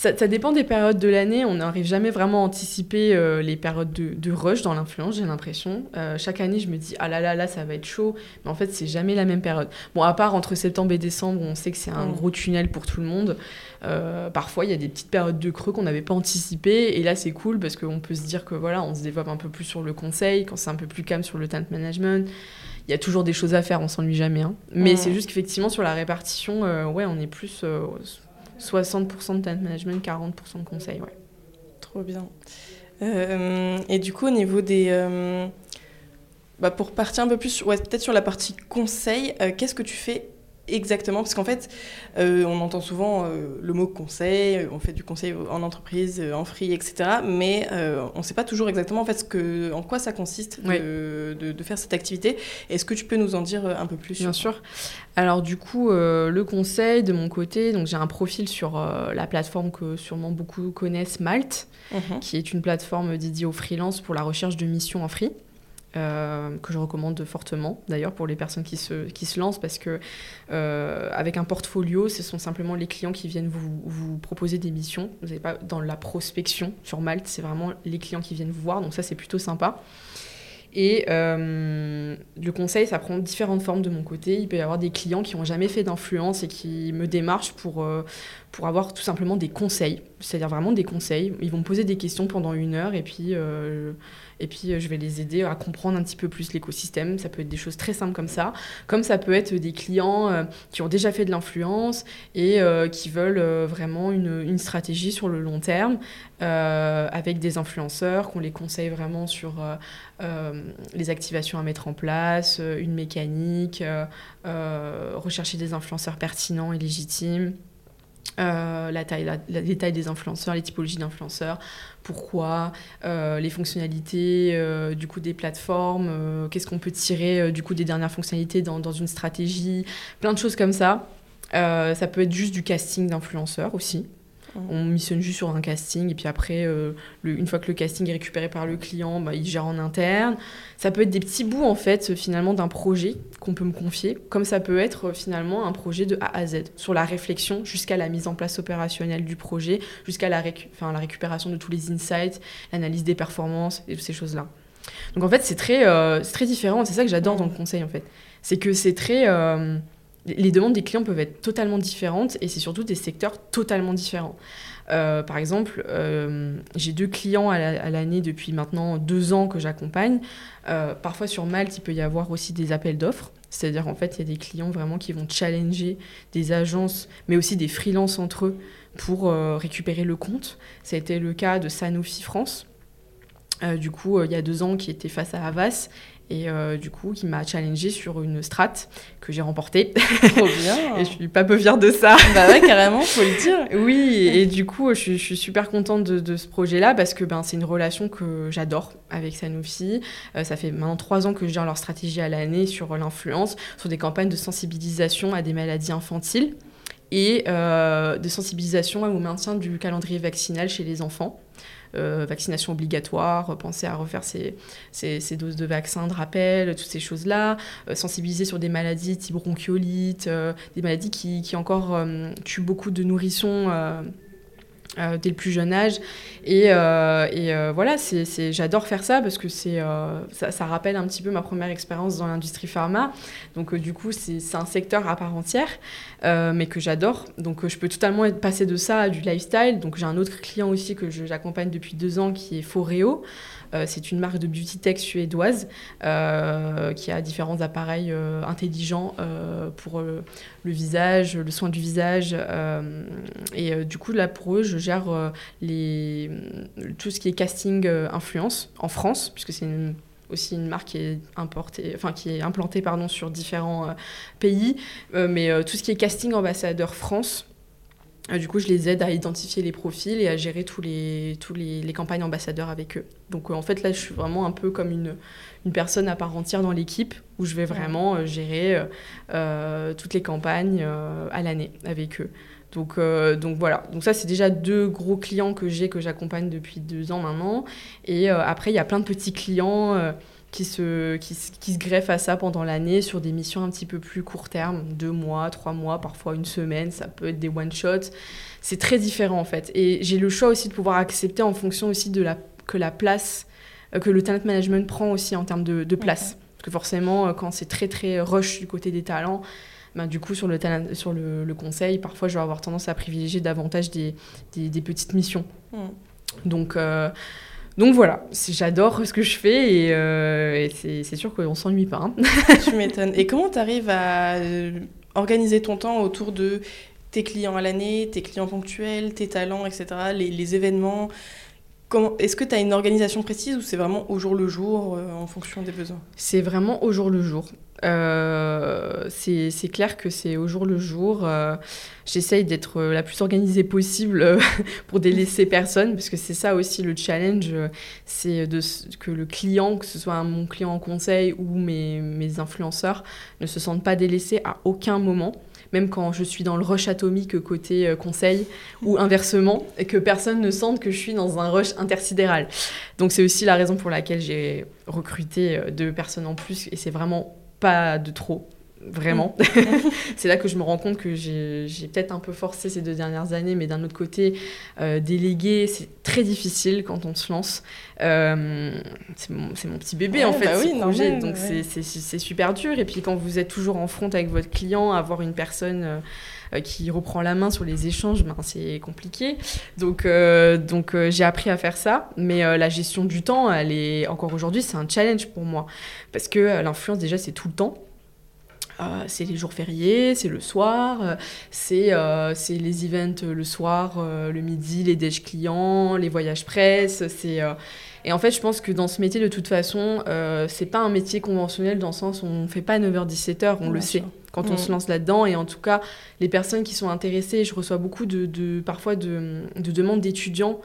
ça, ça dépend des périodes de l'année. On n'arrive jamais vraiment à anticiper euh, les périodes de, de rush dans l'influence, j'ai l'impression. Euh, chaque année, je me dis, ah là là, là, ça va être chaud. Mais en fait, c'est jamais la même période. Bon, à part entre septembre et décembre, on sait que c'est un gros tunnel pour tout le monde. euh, parfois, il y a des petites périodes de creux qu'on n'avait pas anticipées. Et là, c'est cool parce qu'on peut se dire que voilà, on se développe un peu plus sur le conseil, quand c'est un peu plus calme sur le talent management. Il y a toujours des choses à faire, on s'ennuie jamais. hein. Mais c'est juste qu'effectivement, sur la répartition, ouais, on est plus 60% de talent management, 40% de conseil. Trop bien. Euh, et du coup, au niveau des. euh, bah, pour partir un peu plus, ouais, peut-être sur la partie conseil, euh, qu'est-ce que tu fais exactement Parce qu'en fait, euh, on entend souvent euh, le mot conseil, on fait du conseil en entreprise, en free, etc. Mais on ne sait pas toujours exactement en, fait, ce que, en quoi ça consiste de, de, faire cette activité. Est-ce que tu peux nous en dire un peu plus Bien sûr. Alors du coup, le conseil de mon côté, donc j'ai un profil sur la plateforme que sûrement beaucoup connaissent, Malte, mhm. qui est une plateforme dédiée aux freelance pour la recherche de missions en free. Euh, que je recommande fortement d'ailleurs pour les personnes qui se, qui se lancent parce que euh, avec un portfolio, ce sont simplement les clients qui viennent vous, vous proposer des missions. Vous n'êtes pas dans la prospection sur Malte, c'est vraiment les clients qui viennent vous voir, donc ça c'est plutôt sympa. Et euh, le conseil, ça prend différentes formes de mon côté. Il peut y avoir des clients qui n'ont jamais fait d'influence et qui me démarchent pour, pour avoir tout simplement des conseils, c'est-à-dire vraiment des conseils. Ils vont me poser des questions pendant une heure et puis et puis, euh, je vais les aider à comprendre un petit peu plus l'écosystème. Ça peut être des choses très simples comme ça. Comme ça peut être des clients euh, qui ont déjà fait de l'influence et euh, qui veulent vraiment une, une, stratégie sur le long terme avec des influenceurs, qu'on les conseille vraiment sur les activations à mettre en place, une mécanique, rechercher des influenceurs pertinents et légitimes. La taille, la, les tailles des influenceurs, les typologies d'influenceurs, pourquoi, euh, les fonctionnalités euh, du coup des plateformes, euh, qu'est-ce qu'on peut tirer du coup des dernières fonctionnalités dans, dans, une stratégie, plein de choses comme ça. ça peut être juste du casting d'influenceurs aussi. On missionne juste sur un casting et puis après, euh, une fois que le casting est récupéré par le client, bah, il gère en interne. Ça peut être des petits bouts en fait finalement d'un projet qu'on peut me confier, comme ça peut être euh, finalement un projet de A à Z, sur la réflexion jusqu'à la mise en place opérationnelle du projet, jusqu'à la, la récupération de tous les insights, l'analyse des performances et toutes ces choses-là. Donc en fait, c'est très, euh, très différent. C'est ça que j'adore dans le conseil en fait. C'est que c'est très les demandes des clients peuvent être totalement différentes et c'est surtout des secteurs totalement différents. Euh, par exemple, euh, j'ai deux clients à l'année depuis maintenant deux ans que j'accompagne. Euh, parfois sur Malte, il peut y avoir aussi des appels d'offres. C'est-à-dire, en fait, il y a des clients vraiment qui vont challenger des agences, mais aussi des freelances entre eux pour récupérer le compte. Ça a été le cas de Sanofi France. du coup, il y a deux ans, qui était face à Havas et euh, du coup qui m'a challengé sur une strat que j'ai remportée. Trop bien Et je suis pas peu fière de ça. bah ouais, carrément, faut le dire. Oui, et du coup, je, suis super contente de, ce projet-là parce que ben, c'est une relation que j'adore avec Sanofi. Euh, ça fait maintenant trois ans que je gère leur stratégie à l'année sur l'influence, sur des campagnes de sensibilisation à des maladies infantiles et euh, de sensibilisation au maintien du calendrier vaccinal chez les enfants. Euh, vaccination obligatoire, penser à refaire ses, doses de vaccins, de rappel, toutes ces choses-là, euh, sensibiliser sur des maladies type bronchiolite, euh, des maladies qui, qui encore tuent beaucoup de nourrissons euh, dès le plus jeune âge. Et, euh, et euh, voilà, c'est, j'adore faire ça parce que c'est, ça, ça, rappelle un petit peu ma première expérience dans l'industrie pharma. Donc du coup, c'est, un secteur à part entière, mais que j'adore. Donc je peux totalement être passé de ça à du lifestyle. Donc j'ai un autre client aussi que j'accompagne depuis deux ans qui est Foreo. Euh, c'est une marque de beauty tech suédoise euh, qui a différents appareils euh, intelligents pour le visage, le soin du visage. et du coup, là, pour eux, je gère tout ce qui est casting influence en France, puisque c'est aussi une marque qui est importée, enfin qui implantée sur différents pays, mais tout ce qui est casting ambassadeur France, du coup, je les aide à identifier les profils et à gérer tous les, tous les, les campagnes ambassadeurs avec eux. Donc, euh, en fait, là, je suis vraiment un peu comme une, une personne à part entière dans l'équipe où je vais vraiment euh, gérer toutes les campagnes à l'année avec eux. Donc, donc voilà, donc ça c'est déjà deux gros clients que j'ai, que j'accompagne depuis deux ans maintenant. Et après, il y a plein de petits clients qui se, qui, qui, se greffent à ça pendant l'année sur des missions un petit peu plus court terme, deux mois, trois mois, parfois une semaine, ça peut être des one-shots. C'est très différent en fait. Et j'ai le choix aussi de pouvoir accepter en fonction aussi de la, que la place, euh, que le talent management prend aussi en termes de, de place. Parce que forcément, euh, quand c'est très très rush du côté des talents, ben, du coup, sur, le, talent, sur le, le, conseil, parfois je vais avoir tendance à privilégier davantage des, des, des petites missions. Mm. Donc, euh, donc voilà, j'adore ce que je fais et, euh, c'est sûr qu'on s'ennuie pas. Hein. tu m'étonnes. Et comment tu arrives à euh, organiser ton temps autour de tes clients à l'année, tes clients ponctuels, tes talents, etc., les, événements Est-ce que tu as une organisation précise ou c'est vraiment au jour le jour en fonction des besoins? C'est vraiment au jour le jour. Euh, c'est clair que c'est au jour le jour. Euh, j'essaye d'être la plus organisée possible euh, pour délaisser personne, parce que c'est ça aussi le challenge, c'est que le client, que ce soit mon client en conseil ou mes, mes influenceurs, ne se sentent pas délaissés à aucun moment même quand je suis dans le rush atomique côté conseil, ou inversement, et que personne ne sente que je suis dans un rush intersidéral. Donc c'est aussi la raison pour laquelle j'ai recruté deux personnes en plus, et c'est vraiment pas de trop vraiment. Mm. c'est là que je me rends compte que j'ai peut-être un peu forcé ces deux dernières années, mais d'un autre côté, euh, déléguer, c'est très difficile quand on se lance. Euh, c'est mon, mon, petit bébé en fait, bah ce projet, donc c'est super dur. Et puis quand vous êtes toujours en front avec votre client, avoir une personne... Euh, qui reprend la main sur les échanges, ben, c'est compliqué. Donc, donc j'ai appris à faire ça. Mais la gestion du temps, elle est encore aujourd'hui, c'est un challenge pour moi. Parce que l'influence, déjà, c'est tout le temps. Euh, c'est les jours fériés, c'est le soir, euh, euh, c'est les events le soir, le midi, les déj clients, les voyages presse. Et en fait, je pense que dans ce métier, de toute façon, c'est pas un métier conventionnel dans le sens où on fait pas 9h-17h, on le sait quand on mm. se lance là-dedans. Et en tout cas, les personnes qui sont intéressées, je reçois beaucoup de, parfois de demandes d'étudiants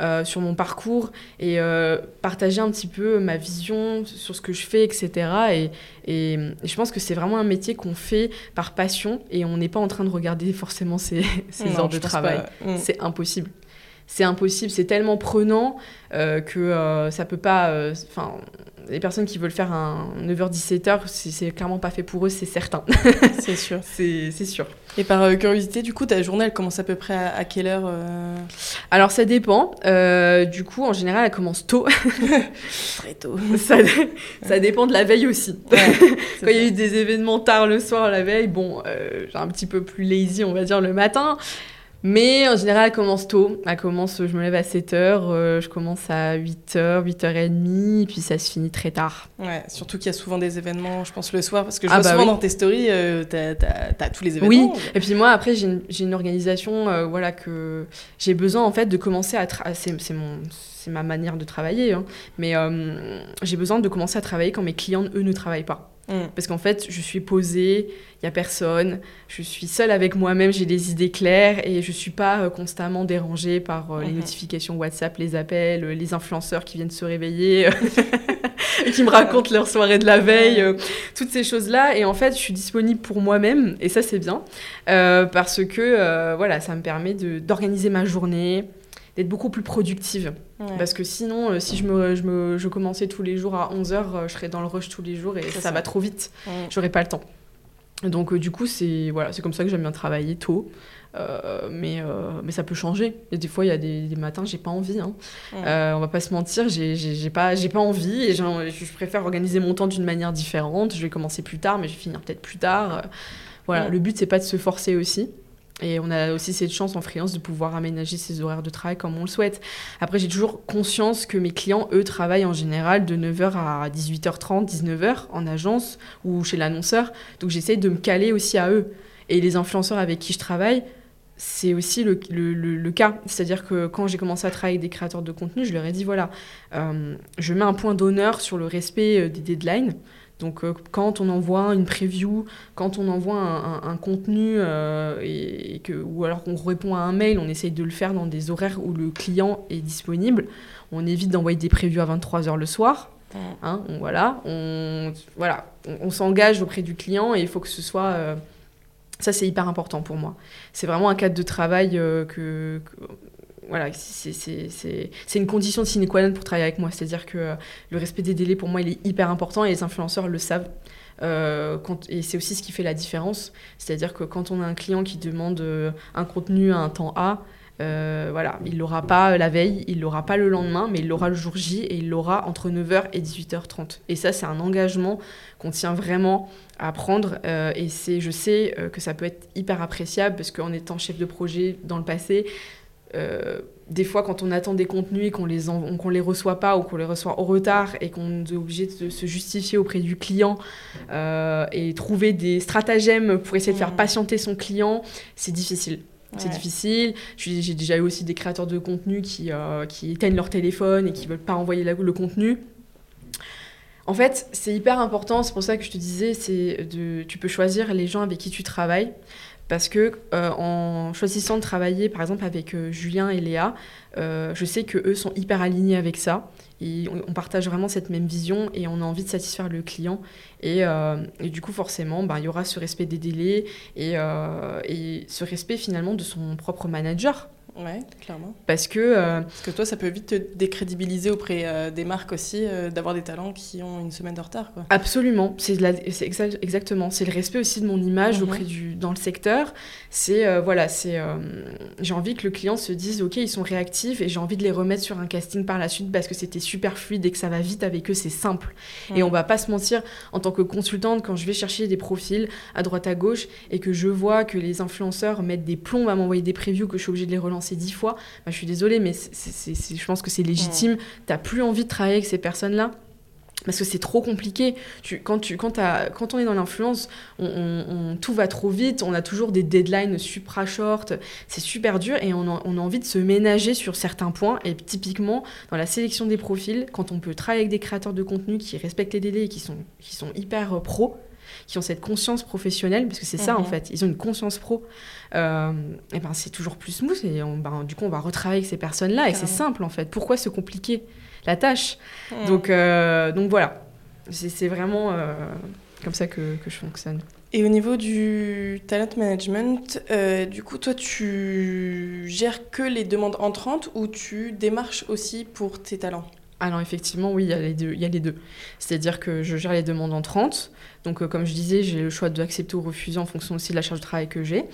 euh, sur mon parcours et euh, partager un petit peu ma vision sur ce que je fais, etc. Et, et, je pense que c'est vraiment un métier qu'on fait par passion et on n'est pas en train de regarder forcément ses, heures de travail. Mm. C'est impossible c'est impossible, c'est tellement prenant euh, que ça peut pas. Enfin, les personnes qui veulent faire un 9h-17h, c'est clairement pas fait pour eux, c'est certain. c'est sûr. c'est sûr. Et par euh, curiosité, du coup, ta journée, elle commence à peu près à, quelle heure euh Alors, ça dépend. Euh, du coup, en général, elle commence tôt. Très tôt. Ça, ça, dépend de la veille aussi. Quand il y a eu des événements tard le soir, la veille, bon, j'ai un petit peu plus lazy, on va dire, le matin. Mais en général, elle commence tôt. Elle commence, je me lève à 7h, euh, je commence à 8h, 8h30, et puis ça se finit très tard. Ouais, surtout qu'il y a souvent des événements, je pense, le soir, parce que je ah vois bah souvent dans tes stories, euh, t'as as, tous les événements. Oui, et puis moi, après, j'ai une, une, organisation, euh, voilà, que j'ai besoin, en fait, de commencer à... C'est mon c'est ma manière de travailler, hein. mais j'ai besoin de commencer à travailler quand mes clients, eux, ne travaillent pas. Mm. Parce qu'en fait, je suis posée, il n'y a personne, je suis seule avec moi-même, j'ai des idées claires et je ne suis pas euh, constamment dérangée par euh, les mm-hmm. notifications WhatsApp, les appels, euh, les influenceurs qui viennent se réveiller qui me racontent leur soirée de la veille, toutes ces choses-là. Et en fait, je suis disponible pour moi-même et ça, c'est bien parce que voilà, ça me permet d'organiser ma journée, d'être beaucoup plus productive. Parce que sinon, euh, si je, me, je, me, je commençais tous les jours à 11h, euh, je serais dans le rush tous les jours et ça, va trop vite. J'aurais pas le temps. Donc euh, du coup, c'est voilà, comme ça que j'aime bien travailler tôt. mais, mais ça peut changer. Et des fois, il y a des, des matins, j'ai pas envie. Hein. on va pas se mentir, j'ai pas, pas envie et je préfère organiser mon temps d'une manière différente. Je vais commencer plus tard, mais je vais finir peut-être plus tard. Voilà, le but, c'est pas de se forcer aussi. Et on a aussi cette chance en freelance de pouvoir aménager ses horaires de travail comme on le souhaite. Après, j'ai toujours conscience que mes clients, eux, travaillent en général de 9h à 18h30, 19h en agence ou chez l'annonceur. Donc j'essaie de me caler aussi à eux. Et les influenceurs avec qui je travaille, c'est aussi le, le, cas. C'est-à-dire que quand j'ai commencé à travailler avec des créateurs de contenu, je leur ai dit, voilà, euh, je mets un point d'honneur sur le respect euh, des deadlines. Donc euh, quand on envoie une preview, quand on envoie un, contenu euh, et, que, ou alors qu'on répond à un mail, on essaye de le faire dans des horaires où le client est disponible. On évite d'envoyer des previews à 23h le soir. Hein, on, voilà, on, voilà, on, s'engage auprès du client et il faut que ce soit... Euh, ça, c'est hyper important pour moi. C'est vraiment un cadre de travail que voilà, c'est une condition sine qua non pour travailler avec moi. C'est-à-dire que euh, le respect des délais, pour moi, il est hyper important et les influenceurs le savent. Euh, et c'est aussi ce qui fait la différence. C'est-à-dire que quand on a un client qui demande euh, un contenu à un temps A, voilà, il l'aura pas la veille, il l'aura pas le lendemain, mais il l'aura le jour J et il l'aura entre 9h et 18h30. Et ça, c'est un engagement qu'on tient vraiment à prendre. et c'est, je sais que ça peut être hyper appréciable parce qu'en étant chef de projet dans le passé, euh, des fois, quand on attend des contenus et qu'on les, qu'on les reçoit pas ou qu'on les reçoit au retard et qu'on est obligé de se justifier auprès du client euh, et trouver des stratagèmes pour essayer de faire mmh. patienter son client, c'est difficile. C'est difficile. J'ai j'ai déjà eu aussi des créateurs de contenu qui, euh, qui éteignent leur téléphone et qui veulent pas envoyer la- le contenu. En fait, c'est hyper important. C'est pour ça que je te disais, c'est de, tu peux choisir les gens avec qui tu travailles. Parce que euh, en choisissant de travailler, par exemple, avec euh, Julien et Léa, euh, je sais que eux sont hyper alignés avec ça. Et on, partage vraiment cette même vision et on a envie de satisfaire le client. Et, du coup, forcément, ben, il y aura ce respect des délais et ce respect finalement de son propre manager. Ouais, clairement. Parce que euh, Parce que toi, ça peut vite te décrédibiliser auprès euh, des marques aussi, euh, d'avoir des talents qui ont une semaine de retard, quoi. Absolument, c'est exa- exactement. C'est le respect aussi de mon image Mhm. auprès du dans le secteur. C'est voilà, c'est j'ai envie que le client se dise ok ils sont réactifs et j'ai envie de les remettre sur un casting par la suite parce que c'était super fluide et que ça va vite avec eux, c'est simple. Et on va pas se mentir en tant que consultante quand je vais chercher des profils à droite à gauche et que je vois que les influenceurs mettent des plombs à m'envoyer des previews que je suis obligée de les relancer dix fois, je suis désolée mais je pense que c'est légitime. T'as plus envie de travailler avec ces personnes-là parce que c'est trop compliqué. Quand, on est dans l'influence, tout va trop vite, on a toujours des deadlines supra short, c'est super dur et on a, envie de se ménager sur certains points. Et typiquement, dans la sélection des profils, quand on peut travailler avec des créateurs de contenu qui respectent les délais et qui sont, qui sont hyper euh, pros, qui ont cette conscience professionnelle, parce que c'est ça en Mhm. fait, ils ont une conscience pro, euh, et ben c'est toujours plus smooth et on- ben, du coup on va retravailler avec ces personnes-là et c'est simple en fait. Pourquoi se compliquer la tâche? Donc, euh, donc voilà, c'est c'est vraiment euh, comme ça que, que je fonctionne. Et au niveau du talent management, euh, du coup, toi, tu gères que les demandes entrantes ou tu démarches aussi pour tes talents? Alors effectivement, oui, il y a les deux. C'est-à-dire que je gère les demandes entrantes. Donc euh, comme je disais, j'ai le choix d'accepter ou refuser en fonction aussi de la charge de travail que j'ai.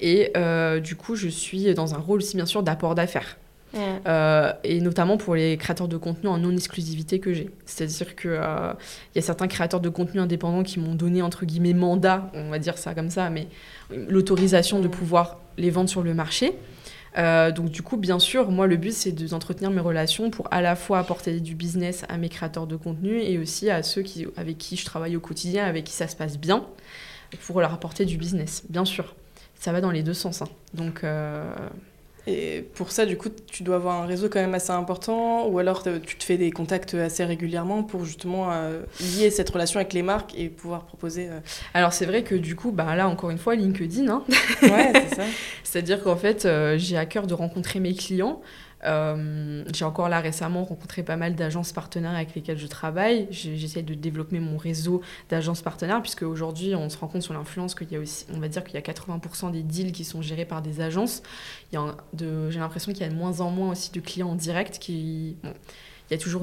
Et euh, du coup, je suis dans un rôle aussi bien sûr d'apport d'affaires. Euh, et notamment pour les créateurs de contenu en non-exclusivité que j'ai. C'est-à-dire qu'il il y a certains créateurs de contenu indépendants qui m'ont donné, entre guillemets, mandat, on va dire ça comme ça, mais l'autorisation de pouvoir les vendre sur le marché. Euh, donc du coup, bien sûr, moi, le but, c'est de- d'entretenir mes relations pour à la fois apporter du business à mes créateurs de contenu et aussi à ceux qui, avec qui je travaille au quotidien, avec qui ça se passe bien, pour leur apporter du business, bien sûr. Ça va dans les deux sens. hein. Donc, euh, Et pour ça, du coup, tu dois avoir un réseau quand même assez important ou alors te- tu te fais des contacts assez régulièrement pour justement euh, lier cette relation avec les marques et pouvoir proposer. euh, Alors c'est vrai que du coup, bah là encore une fois, LinkedIn, hein. Ouais, c'est ça. c'est-à-dire qu'en fait, euh, j'ai à cœur de rencontrer mes clients. Euh, j'ai encore là récemment rencontré pas mal d'agences partenaires avec lesquelles je travaille. J'essaie de développer mon réseau d'agences partenaires puisque aujourd'hui on se rend compte sur l'influence qu'il y a aussi, on va dire qu'il y a 80% des deals qui sont gérés par des agences. J'ai l'impression qu'il y a de moins en moins aussi de clients en direct qui bon, il y a toujours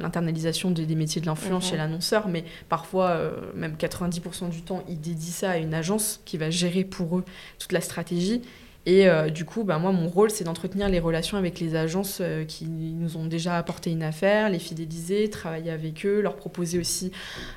l'internalisation des, des métiers de l'influence Mhm. chez l'annonceur, mais parfois, euh, même 90% du temps, ils dédient ça à une agence qui va gérer pour eux toute la stratégie. Et euh, du coup, bah, moi, mon rôle, c'est d'entretenir les relations avec les agences euh, qui nous ont déjà apporté une affaire, les fidéliser, travailler avec eux, leur proposer aussi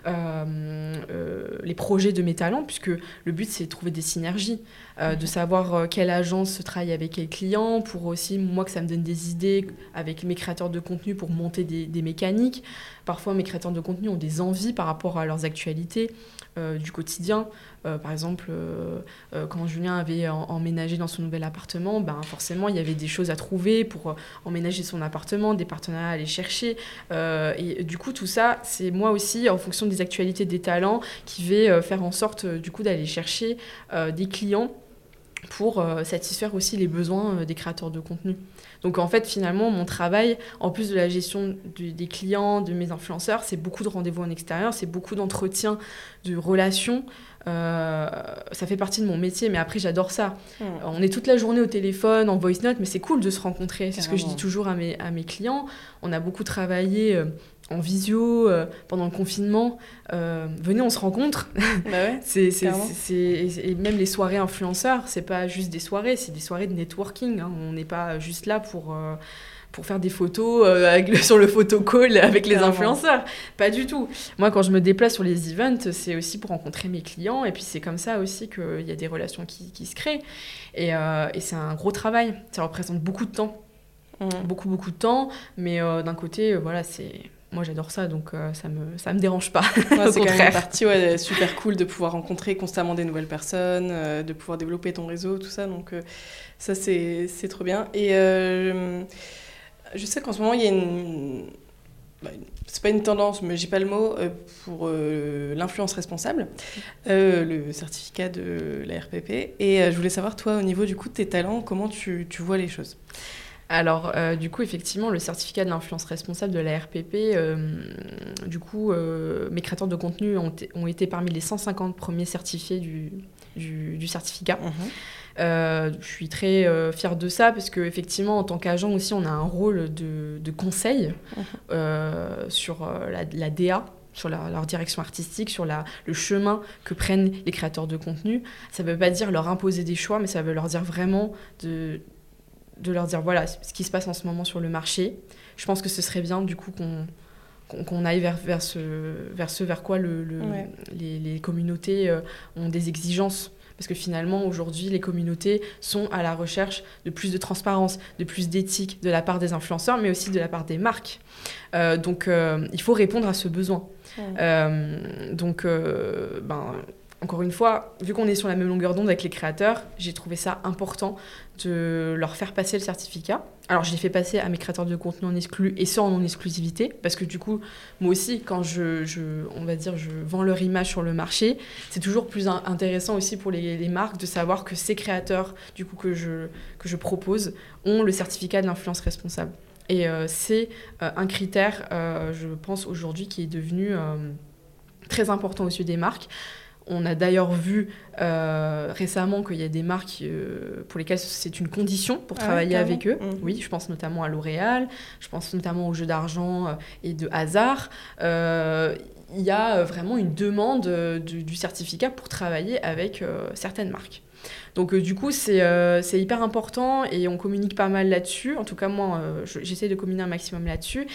euh, les projets de mes talents, puisque le but, c'est de trouver des synergies, de savoir quelle agence travaille avec quel client, pour aussi, moi, que ça me donne des idées avec mes créateurs de contenu pour monter des, des mécaniques. Parfois, mes créateurs de contenu ont des envies par rapport à leurs actualités du quotidien. Euh, par exemple, euh, euh, quand Julien avait emménagé dans son nouvel appartement, ben forcément, il y avait des choses à trouver pour euh, emménager son appartement, des partenariats à aller chercher. Euh, et du coup, tout ça, c'est moi aussi, en fonction des actualités des talents, qui vais euh, faire en sorte, euh, du coup, d'aller chercher euh, des clients pour euh, satisfaire aussi les besoins euh, des créateurs de contenu. Donc en fait, finalement, mon travail, en plus de la gestion du- des clients, de mes influenceurs, c'est beaucoup de rendez-vous en extérieur, c'est beaucoup d'entretien, de relations. Euh, ça fait partie de mon métier, mais après, j'adore ça. On est toute la journée au téléphone, en voice note, mais c'est cool de se rencontrer. C'est ce que je dis toujours à mes, à mes clients. On a beaucoup travaillé euh, en visio euh, pendant le confinement. Euh, venez, on se rencontre. Bah ouais. C'est, et même les soirées influenceurs, c'est pas juste des soirées, c'est des soirées de networking. hein. On n'est pas juste là pour, euh, pour faire des photos avec le- sur le photocall avec les influenceurs. Pas du tout. Moi, quand je me déplace sur les events, c'est aussi pour rencontrer mes clients. Et puis, c'est comme ça aussi qu'il y a des relations qui, qui se créent. Et, et c'est un gros travail. Ça représente beaucoup de temps. Hmm. Beaucoup, beaucoup de temps. Mais d'un côté, voilà, c'est, moi j'adore ça, donc euh, ça me ça me dérange pas. Ouais, Au c'est quand même une partie ouais, super cool de pouvoir rencontrer constamment des nouvelles personnes, euh, de pouvoir développer ton réseau, tout ça. Donc euh, ça, c'est c'est trop bien. Et je sais qu'en ce moment, il y a une... bah, c'est pas une tendance, mais j'ai pas le mot, pour l'influence responsable, le certificat de la RPP. Et je voulais savoir, toi, au niveau du coup de tes talents, comment tu, tu vois les choses? Alors, euh, du coup, effectivement, le certificat de l'influence responsable de la RPP, euh, du coup, euh, mes créateurs de contenu ont, ont été parmi les 150 premiers certifiés du, du, du certificat. Euh, je suis très fière de ça parce qu'effectivement, en tant qu'agent aussi, on a un rôle de, de conseil Mhm. sur la, la DA, sur leur direction artistique, sur la, le chemin que prennent les créateurs de contenu. Ça ne veut pas dire leur imposer des choix, mais ça veut leur dire vraiment de, de leur dire voilà ce qui se passe en ce moment sur le marché. Je pense que ce serait bien du coup qu'on qu'on aille vers, vers, ce, vers ce vers quoi le, le- Ouais. les, les communautés euh, ont des exigences. Parce que finalement, aujourd'hui, les communautés sont à la recherche de plus de transparence, de plus d'éthique de la part des influenceurs, mais aussi de la part des marques. Euh, donc, euh, il faut répondre à ce besoin. Euh, donc, ben, encore une fois, vu qu'on est sur la même longueur d'onde avec les créateurs, j'ai trouvé ça important de leur faire passer le certificat. Alors, je l'ai fait passer à mes créateurs de contenu en exclu et ça en non-exclusivité, parce que du coup, moi aussi, quand je, on va dire, je vends leur image sur le marché, c'est toujours plus in- intéressant aussi pour les, marques de savoir que ces créateurs, du coup, que je, que je propose, ont le certificat de l'influence responsable. Et euh, c'est euh, un critère, euh, je pense, aujourd'hui, qui est devenu très important aux yeux des marques. On a d'ailleurs vu euh, récemment qu'il y a des marques euh, pour lesquelles c'est une condition pour Ah travailler avec eux. Mhm. Oui, je pense notamment à L'Oréal, je pense notamment aux jeux d'argent euh, et de hasard. Il y a vraiment une demande du, du certificat pour travailler avec certaines marques. Donc euh, du coup, c'est euh, hyper important et on communique pas mal là-dessus. En tout cas, moi, euh, je- j'essaie de communiquer un maximum là-dessus.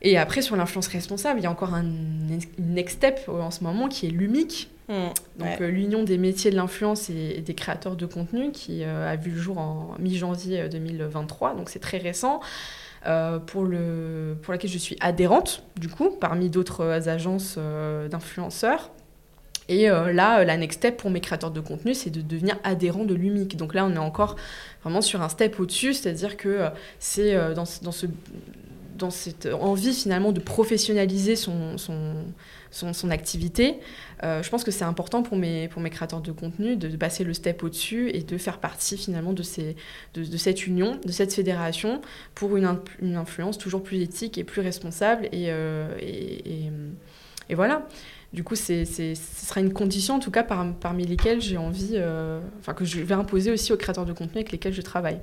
Et après, sur l'influence responsable, il y a encore un une next step en ce moment qui est l'UMIC, Mmh. donc Ouais. euh, l'Union des métiers de l'influence et, des créateurs de contenu, qui euh, a vu le jour en mi-janvier euh, 2023, donc c'est très récent, euh, pour, le, pour laquelle je suis adhérente, du coup, parmi d'autres euh, agences euh, d'influenceurs. Et euh, là, euh, la next step pour mes créateurs de contenu, c'est de devenir adhérent de l'UMIC. Donc là, on est encore vraiment sur un step au-dessus, c'est-à-dire que euh, c'est euh, dans, dans, ce, dans cette envie finalement de professionnaliser son, son, son, son activité. Euh, je pense que c'est important pour mes, pour mes créateurs de contenu de, passer le step au-dessus et de faire partie finalement de, ces, de, de cette union, de cette fédération pour une, une influence toujours plus éthique et plus responsable. Et, euh, et, voilà. Du coup, c'est, ce sera une condition, en tout cas, par- parmi lesquelles j'ai envie, euh, enfin, que je vais imposer aussi aux créateurs de contenu avec lesquels je travaille.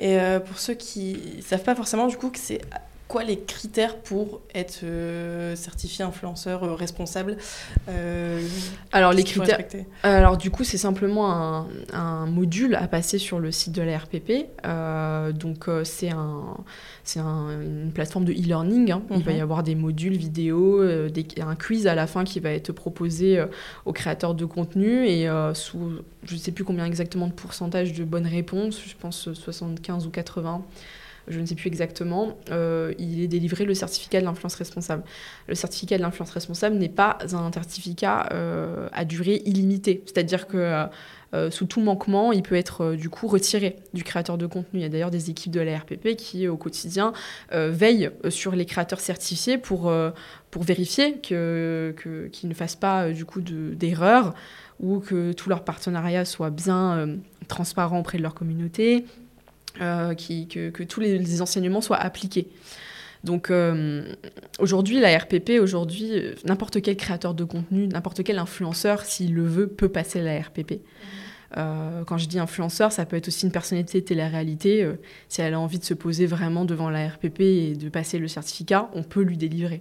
Et pour ceux qui savent pas forcément, du coup, que c'est quoi les critères pour être euh, certifié influenceur euh, responsable euh, Alors, les critères, Alors du coup, c'est simplement un, un module à passer sur le site de la RPP. Donc c'est un, c'est un- une plateforme de e-learning. hein. Il va Mhm. y avoir des modules vidéo, des- un quiz à la fin qui va être proposé aux créateurs de contenu et sous, je ne sais plus combien exactement de pourcentage de bonnes réponses, je pense 75 ou 80. Je ne sais plus exactement, euh, il est délivré le certificat de l'influence responsable. Le certificat de l'influence responsable n'est pas un certificat euh, à durée illimitée. C'est-à-dire que euh, sous tout manquement, il peut être du coup retiré du créateur de contenu. Il y a d'ailleurs des équipes de la RPP qui, au quotidien, veillent sur les créateurs certifiés pour, pour vérifier que, que- qu'ils ne fassent pas du coup de- d'erreurs ou que tout leur partenariat soit bien transparent auprès de leur communauté, qui- que, que tous les, les enseignements soient appliqués. Donc euh, aujourd'hui, la RPP, aujourd'hui, euh, n'importe quel créateur de contenu, n'importe quel influenceur, s'il le veut, peut passer la RPP. Euh, quand je dis influenceur, ça peut être aussi une personnalité de télé-réalité. euh, si elle a envie de se poser vraiment devant la RPP et de passer le certificat, on peut lui délivrer.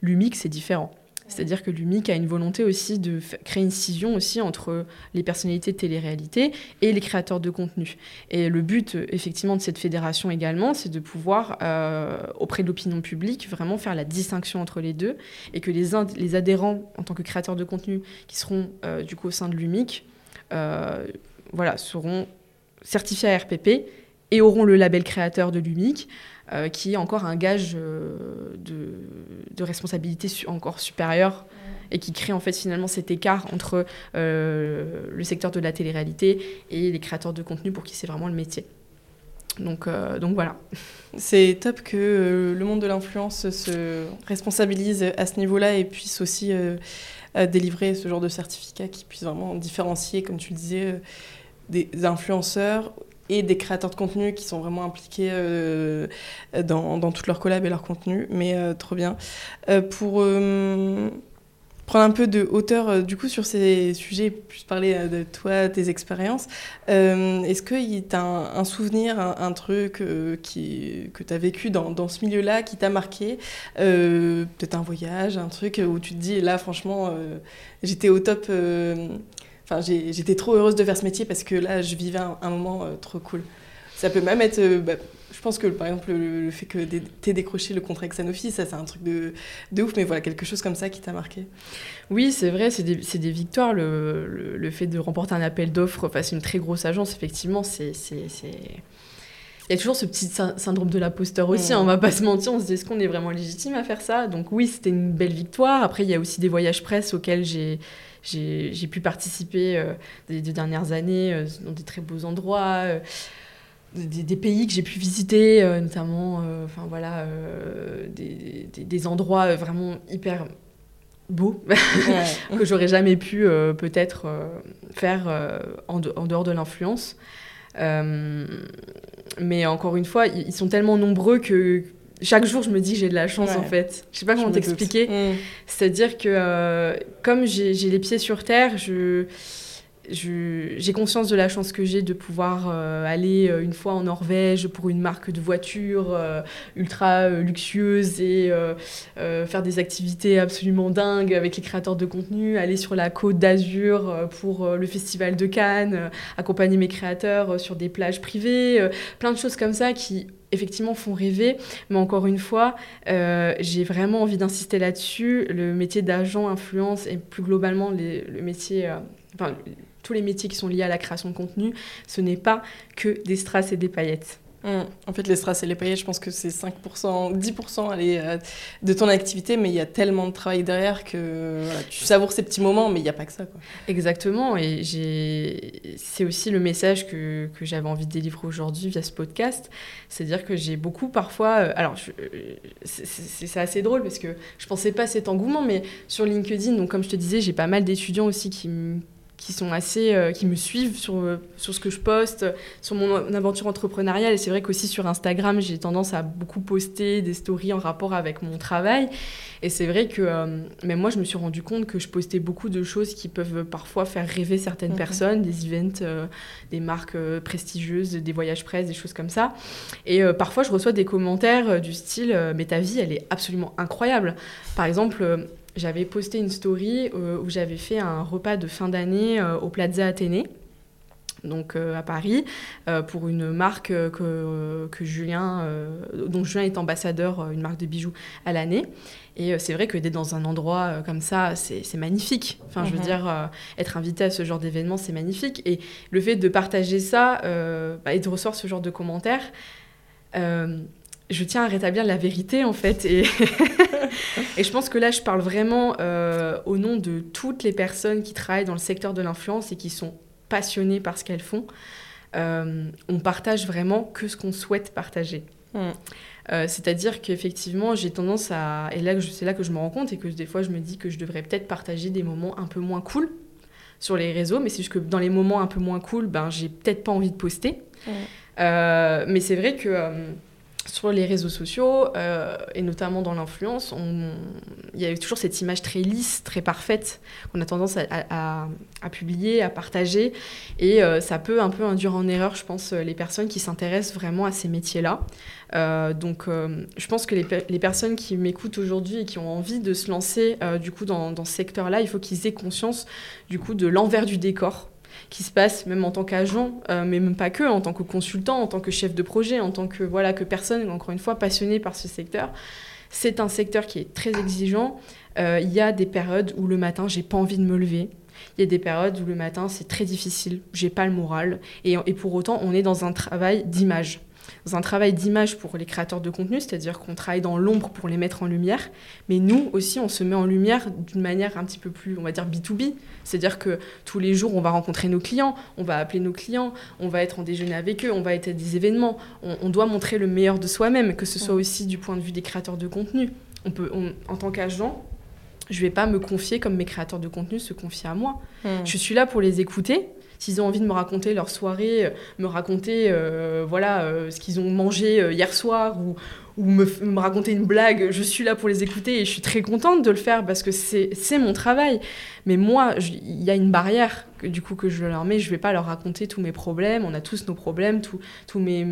L'UMIC, c'est différent. C'est-à-dire que l'UMIC a une volonté aussi de créer une scission aussi entre les personnalités de télé-réalité et les créateurs de contenu. Et le but, euh, effectivement, de cette fédération également, c'est de pouvoir, euh, auprès de l'opinion publique, vraiment faire la distinction entre les deux et que les, les adhérents, en tant que créateurs de contenu, qui seront euh, du coup au sein de l'UMIC, voilà, seront certifiés à RPP et auront le label créateur de l'UMIC, qui est encore un gage de, de, responsabilité encore supérieure et qui crée en fait finalement cet écart entre le secteur de la télé-réalité et les créateurs de contenu pour qui c'est vraiment le métier. Donc, euh, donc voilà. C'est top que euh, le monde de l'influence se responsabilise à ce niveau-là et puisse aussi euh, délivrer ce genre de certificat qui puisse vraiment différencier, comme tu le disais, des influenceurs et des créateurs de contenu qui sont vraiment impliqués dans, dans toutes leurs collabs et leurs contenus. Mais trop bien. pour prendre un peu de hauteur euh, du coup sur ces sujets, plus parler euh, de toi, tes expériences. Euh, est-ce qu'il y a un, souvenir, un, truc qui, que tu as vécu dans, dans ce milieu-là qui t'a marqué Peut-être un voyage, un truc où tu te dis là franchement j'étais au top. Enfin j'étais trop heureuse de faire ce métier parce que là je vivais un, moment trop cool. Ça peut même être bah, je pense que par exemple le, fait que tu décroché le contrat avec Sanofi, ça c'est un truc de, de, ouf, mais voilà, quelque chose comme ça qui t'a marqué. Oui, c'est vrai, c'est des, des, victoires. Le, le, fait de remporter un appel d'offres face à une très grosse agence, effectivement, c'est. Il y a toujours ce petit syndrome de l'imposteur aussi, on hein, on va pas se mentir, on se dit est-ce qu'on est vraiment légitime à faire ça? Donc oui, c'était une belle victoire. Après, il y a aussi des voyages presse auxquels j'ai j'ai pu participer euh, des deux dernières années euh, dans des très beaux endroits. Euh, des, pays que j'ai pu visiter, euh, notamment euh, enfin voilà, euh, des, des, endroits vraiment hyper beaux que j'aurais jamais pu peut-être faire en, en, dehors de l'influence. mais encore une fois, ils sont tellement nombreux que chaque jour, je me dis que j'ai de la chance en fait. Je sais pas comment t'expliquer. Mm. C'est-à-dire que comme j'ai les pieds sur terre, je j'ai conscience de la chance que j'ai de pouvoir euh, aller euh, une fois en Norvège pour une marque de voiture euh, ultra luxueuse et faire des activités absolument dingues avec les créateurs de contenu, aller sur la côte d'Azur pour le festival de Cannes, accompagner mes créateurs sur des plages privées, plein de choses comme ça qui effectivement font rêver, mais encore une fois, j'ai vraiment envie d'insister là-dessus. Le métier d'agent influence et plus globalement le métier, enfin, tous les métiers qui sont liés à la création de contenu, ce n'est pas que des strass et des paillettes. Hum. En fait, les strass et les paillettes, je pense que c'est 5%, 10% allez, euh, de ton activité, mais il y a tellement de travail derrière que tu savoures ces petits moments, mais il n'y a pas que ça. Quoi. Exactement, et c'est aussi le message que, que j'avais envie de délivrer aujourd'hui via ce podcast. C'est-à-dire que j'ai beaucoup parfois. Euh, alors, c'est assez drôle parce que je ne pensais pas cet engouement, mais sur LinkedIn, donc comme je te disais, j'ai pas mal d'étudiants aussi qui me qui sont assez euh, qui me suivent sur euh, sur ce que je poste sur mon aventure entrepreneuriale. Et c'est vrai qu'aussi sur Instagram j'ai tendance à beaucoup poster des stories en rapport avec mon travail. Et c'est vrai que euh, même moi je me suis rendu compte que je postais beaucoup de choses qui peuvent parfois faire rêver certaines personnes des events des marques prestigieuses des voyages presse des choses comme ça. Et parfois je reçois des commentaires du style mais ta vie elle est absolument incroyable par exemple j'avais posté une story euh, où j'avais fait un repas de fin d'année euh, au Plaza Athénée donc euh, à Paris, pour une marque que, que Julien, dont Julien est ambassadeur, une marque de bijoux à l'année. Et c'est vrai que d'être dans un endroit comme ça, c'est magnifique. Enfin, je veux mhm. dire, être invité à ce genre d'événement, c'est magnifique. Et le fait de partager ça bah, et de recevoir ce genre de commentaires, je tiens à rétablir la vérité en fait. Et, et je pense que là, je parle vraiment euh, au nom de toutes les personnes qui travaillent dans le secteur de l'influence et qui sont passionnées par ce qu'elles font. Euh, on partage vraiment que ce qu'on souhaite partager. Mm. Euh, c'est-à-dire qu'effectivement, j'ai tendance à... Et là, c'est là que je me rends compte et que des fois, je me dis que je devrais peut-être partager des moments un peu moins cool sur les réseaux, mais c'est juste que dans les moments un peu moins cool, ben, j'ai peut-être pas envie de poster. Mm. mais c'est vrai que sur les réseaux sociaux, euh, et notamment dans l'influence, il y a toujours cette image très lisse, très parfaite, qu'on a tendance à, publier, à partager. Et euh, ça peut un peu induire en erreur, je pense, les personnes qui s'intéressent vraiment à ces métiers-là. Euh, donc, je pense que les, personnes qui m'écoutent aujourd'hui et qui ont envie de se lancer du coup dans, dans ce secteur-là, il faut qu'ils aient conscience du coup de l'envers du décor qui se passe même en tant qu'agent, euh, mais même pas que, en tant que consultant, en tant que chef de projet, en tant que voilà que personne, encore une fois, passionnée par ce secteur. C'est un secteur qui est très exigeant. Euh, il y a des périodes où le matin, j'ai pas envie de me lever. Il y a des périodes où le matin, c'est très difficile, j'ai pas le moral. Et, et pour autant, on est dans un travail d'image dans un travail d'image pour les créateurs de contenu, c'est-à-dire qu'on travaille dans l'ombre pour les mettre en lumière, mais nous aussi, on se met en lumière d'une manière un petit peu plus, on va dire, B2B, c'est-à-dire que tous les jours, on va rencontrer nos clients, on va appeler nos clients, on va être en déjeuner avec eux, on va être à des événements, on, doit montrer le meilleur de soi-même, que ce soit aussi du point de vue des créateurs de contenu. On peut, en tant qu'agent, je ne vais pas me confier comme mes créateurs de contenu se confient à moi. Hmm. Je suis là pour les écouter, s'ils ont envie de me raconter leur soirée, euh, me raconter euh, voilà euh, ce qu'ils ont mangé hier soir ou, me, raconter une blague, je suis là pour les écouter et je suis très contente de le faire parce que c'est mon travail. Mais moi, il y a une barrière que, du coup que je leur mets. Je vais pas leur raconter tous mes problèmes. On a tous nos problèmes, tous mes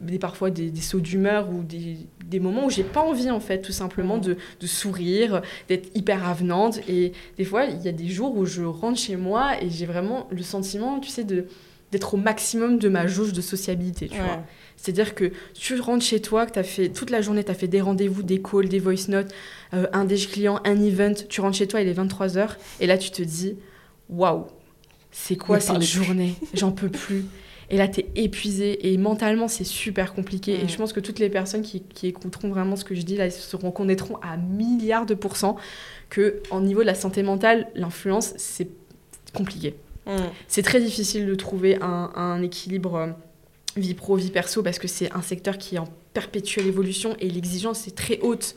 des, parfois des, sauts d'humeur ou des, des, moments où j'ai pas envie en fait tout simplement de, de sourire, d'être hyper avenante. Et des fois il y a des jours où je rentre chez moi et j'ai vraiment le sentiment tu sais de d'être au maximum de ma jauge de sociabilité tu vois. C'est-à-dire que tu rentres chez toi, que tu as fait toute la journée, tu as fait des rendez-vous, des calls, des voice notes, euh, un des clients, un event, tu rentres chez toi, il est 23h, et là tu te dis, waouh, c'est quoi cette journée? J'en peux plus. Et là, tu es épuisé et mentalement, c'est super compliqué. Et je pense que toutes les personnes qui, écouteront vraiment ce que je dis, là, ils se reconnaîtront à milliards de pourcents que, en niveau de la santé mentale, l'influence, c'est compliqué. Mm. C'est très difficile de trouver un, équilibre euh, vie pro, vie perso, parce que c'est un secteur qui est en perpétuelle évolution et l'exigence est très haute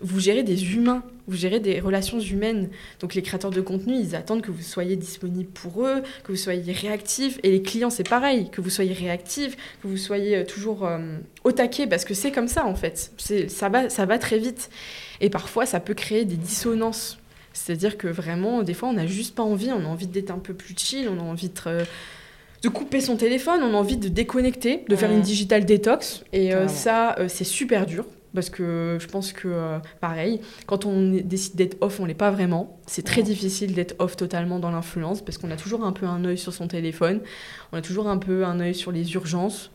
vous gérez des humains, vous gérez des relations humaines. Donc les créateurs de contenu, ils attendent que vous soyez disponible pour eux, que vous soyez réactif. Et les clients, c'est pareil, que vous soyez réactif, que vous soyez euh, toujours euh, au taquet, parce que c'est comme ça en fait. Ça va, ça va très vite. Et parfois, ça peut créer des dissonances. C'est-à-dire que vraiment, des fois, on n'a juste pas envie, on a envie d'être un peu plus chill, on a envie de... Euh, de couper son téléphone, on a envie de déconnecter, de faire une digital détox. Et ça, c'est super dur parce que je pense que, euh, pareil, quand on décide d'être off, on l'est pas vraiment. C'est très difficile d'être off totalement dans l'influence, parce qu'on a toujours un peu un œil sur son téléphone, on a toujours un peu un œil sur les urgences.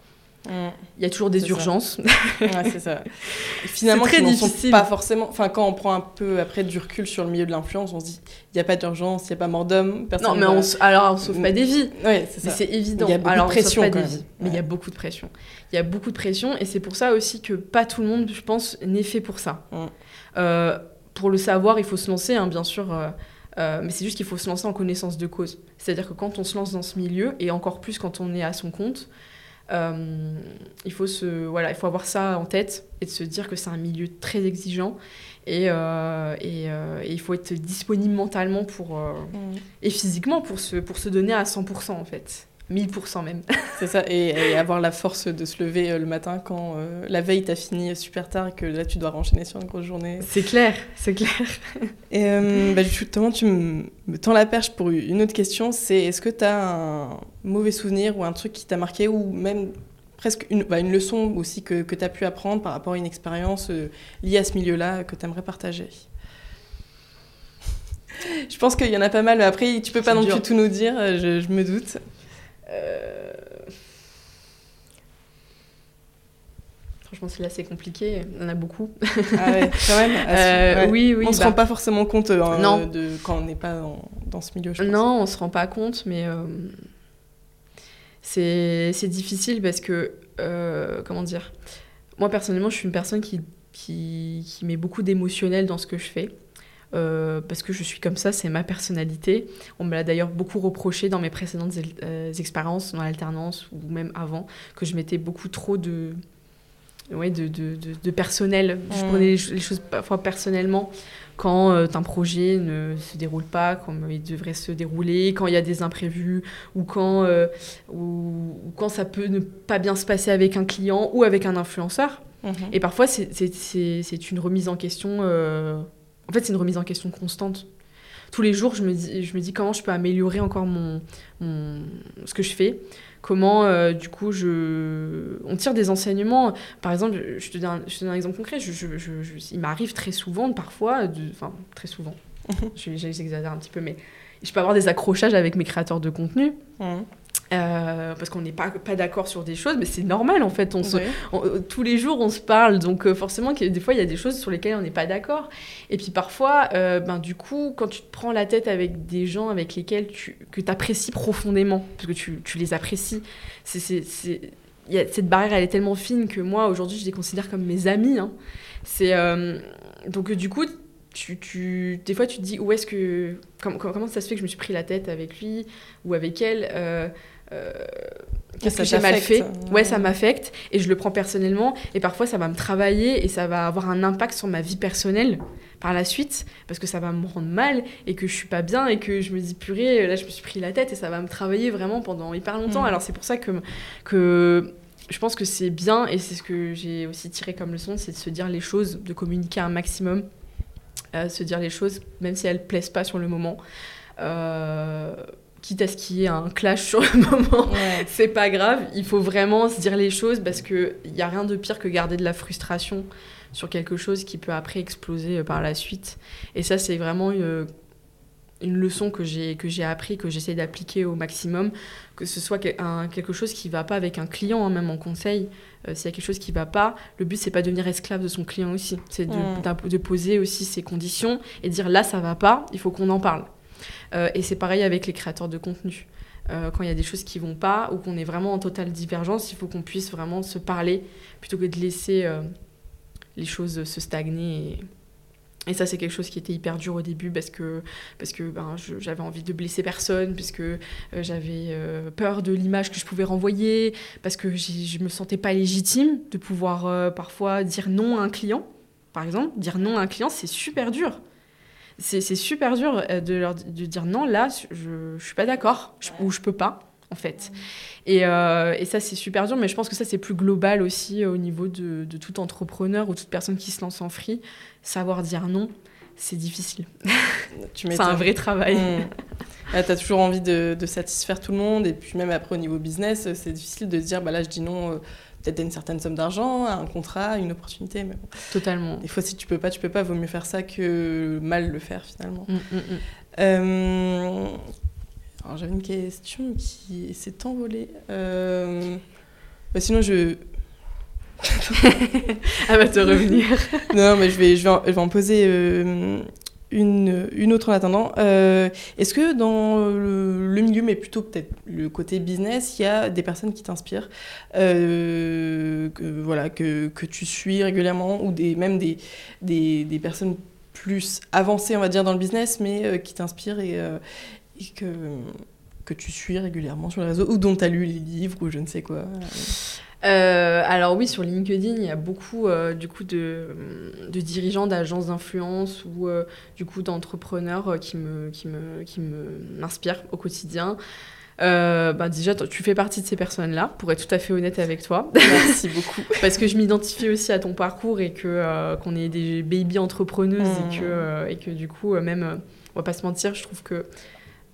Il y a toujours des urgences. c'est ça. finalement, très difficile. Pas forcément. Enfin, quand on prend un peu après du recul sur le milieu de l'influence, on se dit il n'y a pas d'urgence, il n'y a pas mort d'homme. Non, mais on, alors on sauve pas des vies. Ouais, c'est. C'est évident. Il y a beaucoup alors, de pression. Pas des vies, Mais il y a beaucoup de pression. Il y a beaucoup de pression et c'est pour ça aussi que pas tout le monde, je pense, n'est fait pour ça. Euh, pour le savoir, il faut se lancer, hein, bien sûr. Euh, euh, mais c'est juste qu'il faut se lancer en connaissance de cause. C'est-à-dire que quand on se lance dans ce milieu, et encore plus quand on est à son compte, euh, il, faut se, voilà, il faut avoir ça en tête et de se dire que c'est un milieu très exigeant et, euh, euh, et, il faut être disponible mentalement pour, mm. et physiquement pour se, pour se donner à 100% en fait. 1000% même. C'est ça, et, avoir la force de se lever le matin quand la veille t'as fini super tard et que là tu dois enchaîner sur une grosse journée. C'est clair, c'est clair. et bah, justement, tu me tends la perche pour une autre question, c'est est-ce que tu as un mauvais souvenir ou un truc qui t'a marqué ou même presque une, bah, une leçon aussi que, que tu as pu apprendre par rapport à une expérience euh, liée à ce milieu-là que tu aimerais partager? Je pense qu'il y en a pas mal, mais après, tu peux pas non plus tout nous dire, euh, je, me doute. Euh... Franchement, c'est c'est compliqué. Il y en a beaucoup. Ah ouais, quand même. Euh, oui, oui. On ne se rend bah. pas forcément compte non. de, quand on n'est pas dans, ce milieu, je pense. Non, on ne se rend pas compte, mais c'est difficile parce que, euh, comment dire, moi personnellement, je suis une personne qui, qui, qui met beaucoup d'émotionnel dans ce que je fais. Euh, parce que je suis comme ça, c'est ma personnalité. On me l'a d'ailleurs beaucoup reproché dans mes précédentes euh, expériences, dans l'alternance ou même avant, que je mettais beaucoup trop de, ouais, de, de, de, personnel. Je mmh. prenais les, choses parfois personnellement quand euh, un projet ne se déroule pas comme il devrait se dérouler, quand il y a des imprévus, ou quand, euh, ou, quand ça peut ne pas bien se passer avec un client ou avec un influenceur. Mhm. Et parfois, c'est une remise en question. Euh, en fait, c'est une remise en question constante. Tous les jours, je me dis, je me dis comment je peux améliorer encore mon, mon ce que je fais. Comment euh, du coup je on tire des enseignements. Par exemple je te donne un, je te donne un exemple concret. Je, je, je, il m'arrive très souvent parfois enfin très souvent. J'exagère un petit peu mais je peux avoir des accrochages avec mes créateurs de contenu. Mmh. Euh, parce qu'on n'est pas, pas d'accord sur des choses, mais c'est normal en fait. On se, Ouais. on- euh, tous les jours, on se parle, donc euh, forcément, des fois, il y a des choses sur lesquelles on n'est pas d'accord. Et puis parfois, euh, ben, du coup, quand tu te prends la tête avec des gens avec lesquels tu que apprécies profondément, parce que tu, tu les apprécies, c'est, cette barrière, elle est tellement fine que moi, aujourd'hui, je les considère comme mes amis. hein. C'est, donc, du coup, tu, tu, des fois, tu te dis où est-ce que. com- com- comment ça se fait que je me suis pris la tête avec lui ou avec elle euh, Qu'est-ce Ça que j'ai mal fait ouais. Ouais, ça m'affecte et je le prends personnellement. Et parfois, ça va me travailler et ça va avoir un impact sur ma vie personnelle par la suite parce que ça va me rendre mal et que je suis pas bien et que je me dis purée, là, je me suis pris la tête et ça va me travailler vraiment pendant hyper longtemps. Mm. Alors, c'est pour ça que, que je pense que c'est bien et c'est ce que j'ai aussi tiré comme leçon c'est de se dire les choses, de communiquer un maximum, euh, se dire les choses, même si elles plaisent pas sur le moment. Euh, quitte à ce qu'il y ait un clash sur le moment, Ouais. c'est pas grave, il faut vraiment se dire les choses parce qu'il n'y a rien de pire que garder de la frustration sur quelque chose qui peut après exploser euh, par la suite. Et ça, c'est vraiment une, une leçon que j'ai que j'ai appris, que j'essaie d'appliquer au maximum, que ce soit un- quelque chose qui va pas avec un client, hein, même en conseil. euh, S'il y a quelque chose qui va pas, le but c'est pas de devenir esclave de son client aussi, c'est de, de poser aussi ses conditions et dire là ça va pas, il faut qu'on en parle. Euh, et c'est pareil avec les créateurs de contenu. Euh, quand il y a des choses qui vont pas ou qu'on est vraiment en totale divergence, il faut qu'on puisse vraiment se parler plutôt que de laisser euh, les choses se stagner. Et, ça, c'est quelque chose qui était hyper dur au début parce que, parce que ben, j'avais envie de blesser personne, puisque euh, j'avais peur de l'image que je pouvais renvoyer, parce que je me sentais pas légitime de pouvoir parfois dire non à un client. Par exemple, dire non à un client, c'est super dur. C'est super dur euh, de, leur, de dire non, là, je, je suis pas d'accord, ou je peux pas, en fait. Et, euh, et ça, c'est super dur, mais je pense que ça, c'est plus global aussi euh, au niveau de, de tout entrepreneur ou toute personne qui se lance en free. Savoir dire non, c'est difficile. Tu C'est un vrai travail. Mm. Ah, T'as toujours envie de, de satisfaire tout le monde et puis même après au niveau business, c'est difficile de se dire bah là je dis non euh, peut-être une certaine somme d'argent, un contrat, une opportunité. Mais bon, Totalement. des fois si tu peux pas, tu peux pas. Vaut mieux faire ça que mal le faire finalement. Mm, mm, mm. Euh, Alors j'avais une question qui s'est envolée. Euh, bah, sinon je Elle va te revenir. non, mais je vais, je vais, en, je vais en poser euh, une, une autre en attendant. Euh, Est-ce que dans le, le milieu, mais plutôt peut-être le côté business, il y a des personnes qui t'inspirent, euh, que, voilà, que, que tu suis régulièrement, ou des, même des, des, des personnes plus avancées, on va dire, dans le business, mais euh, qui t'inspirent et, euh, et que, que tu suis régulièrement sur les réseaux, ou dont tu as lu les livres, ou je ne sais quoi. Euh, alors oui, sur LinkedIn, il y a beaucoup euh, du coup de, de dirigeants d'agences d'influence ou euh, du coup d'entrepreneurs qui me qui me qui me m'inspirent au quotidien. Bah déjà, tu fais partie de ces personnes-là, pour être tout à fait honnête avec toi, Merci beaucoup. parce que je m'identifie aussi à ton parcours et que qu'on est des baby entrepreneuses Mm. et que euh, et que du coup même, on va pas se mentir, je trouve que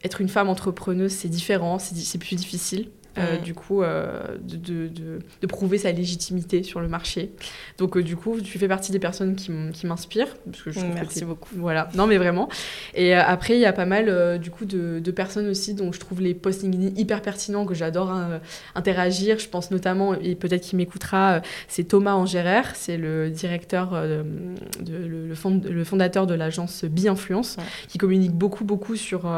être une femme entrepreneuse, c'est différent, c'est di- c'est plus difficile. Euh, du coup, euh, de, de, de- de prouver sa légitimité sur le marché. Donc, euh, du coup, tu fais partie des personnes qui m'inspirent. parce que je que Merci beaucoup. Voilà, non mais vraiment. Et après, il y a pas mal du coup de, de personnes aussi dont je trouve les posts LinkedIn hyper pertinents, que j'adore hein, interagir. Je pense notamment, et peut-être qu'il m'écoutera, c'est Thomas Angérer, c'est le directeur, de, le, le fond- le fondateur de l'agence Bi-Influence, qui communique beaucoup, beaucoup sur,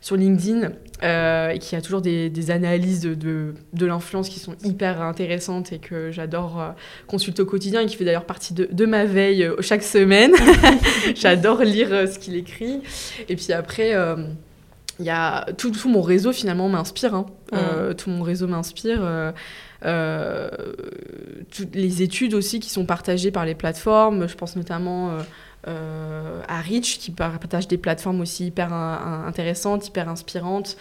sur LinkedIn et qui a toujours des, des analyses de, de, de l'influence qui sont hyper intéressantes et que j'adore euh, consulter au quotidien et qui fait d'ailleurs partie de, de ma veille euh, chaque semaine. J'adore lire euh, ce qu'il écrit. Et puis après, euh, il y a tout, tout mon réseau finalement m'inspire. hein. Tout mon réseau m'inspire. euh, toutes les études aussi qui sont partagées par les plateformes. Je pense notamment euh, euh, à Rich qui partage des plateformes aussi hyper in- in- intéressantes, hyper inspirantes.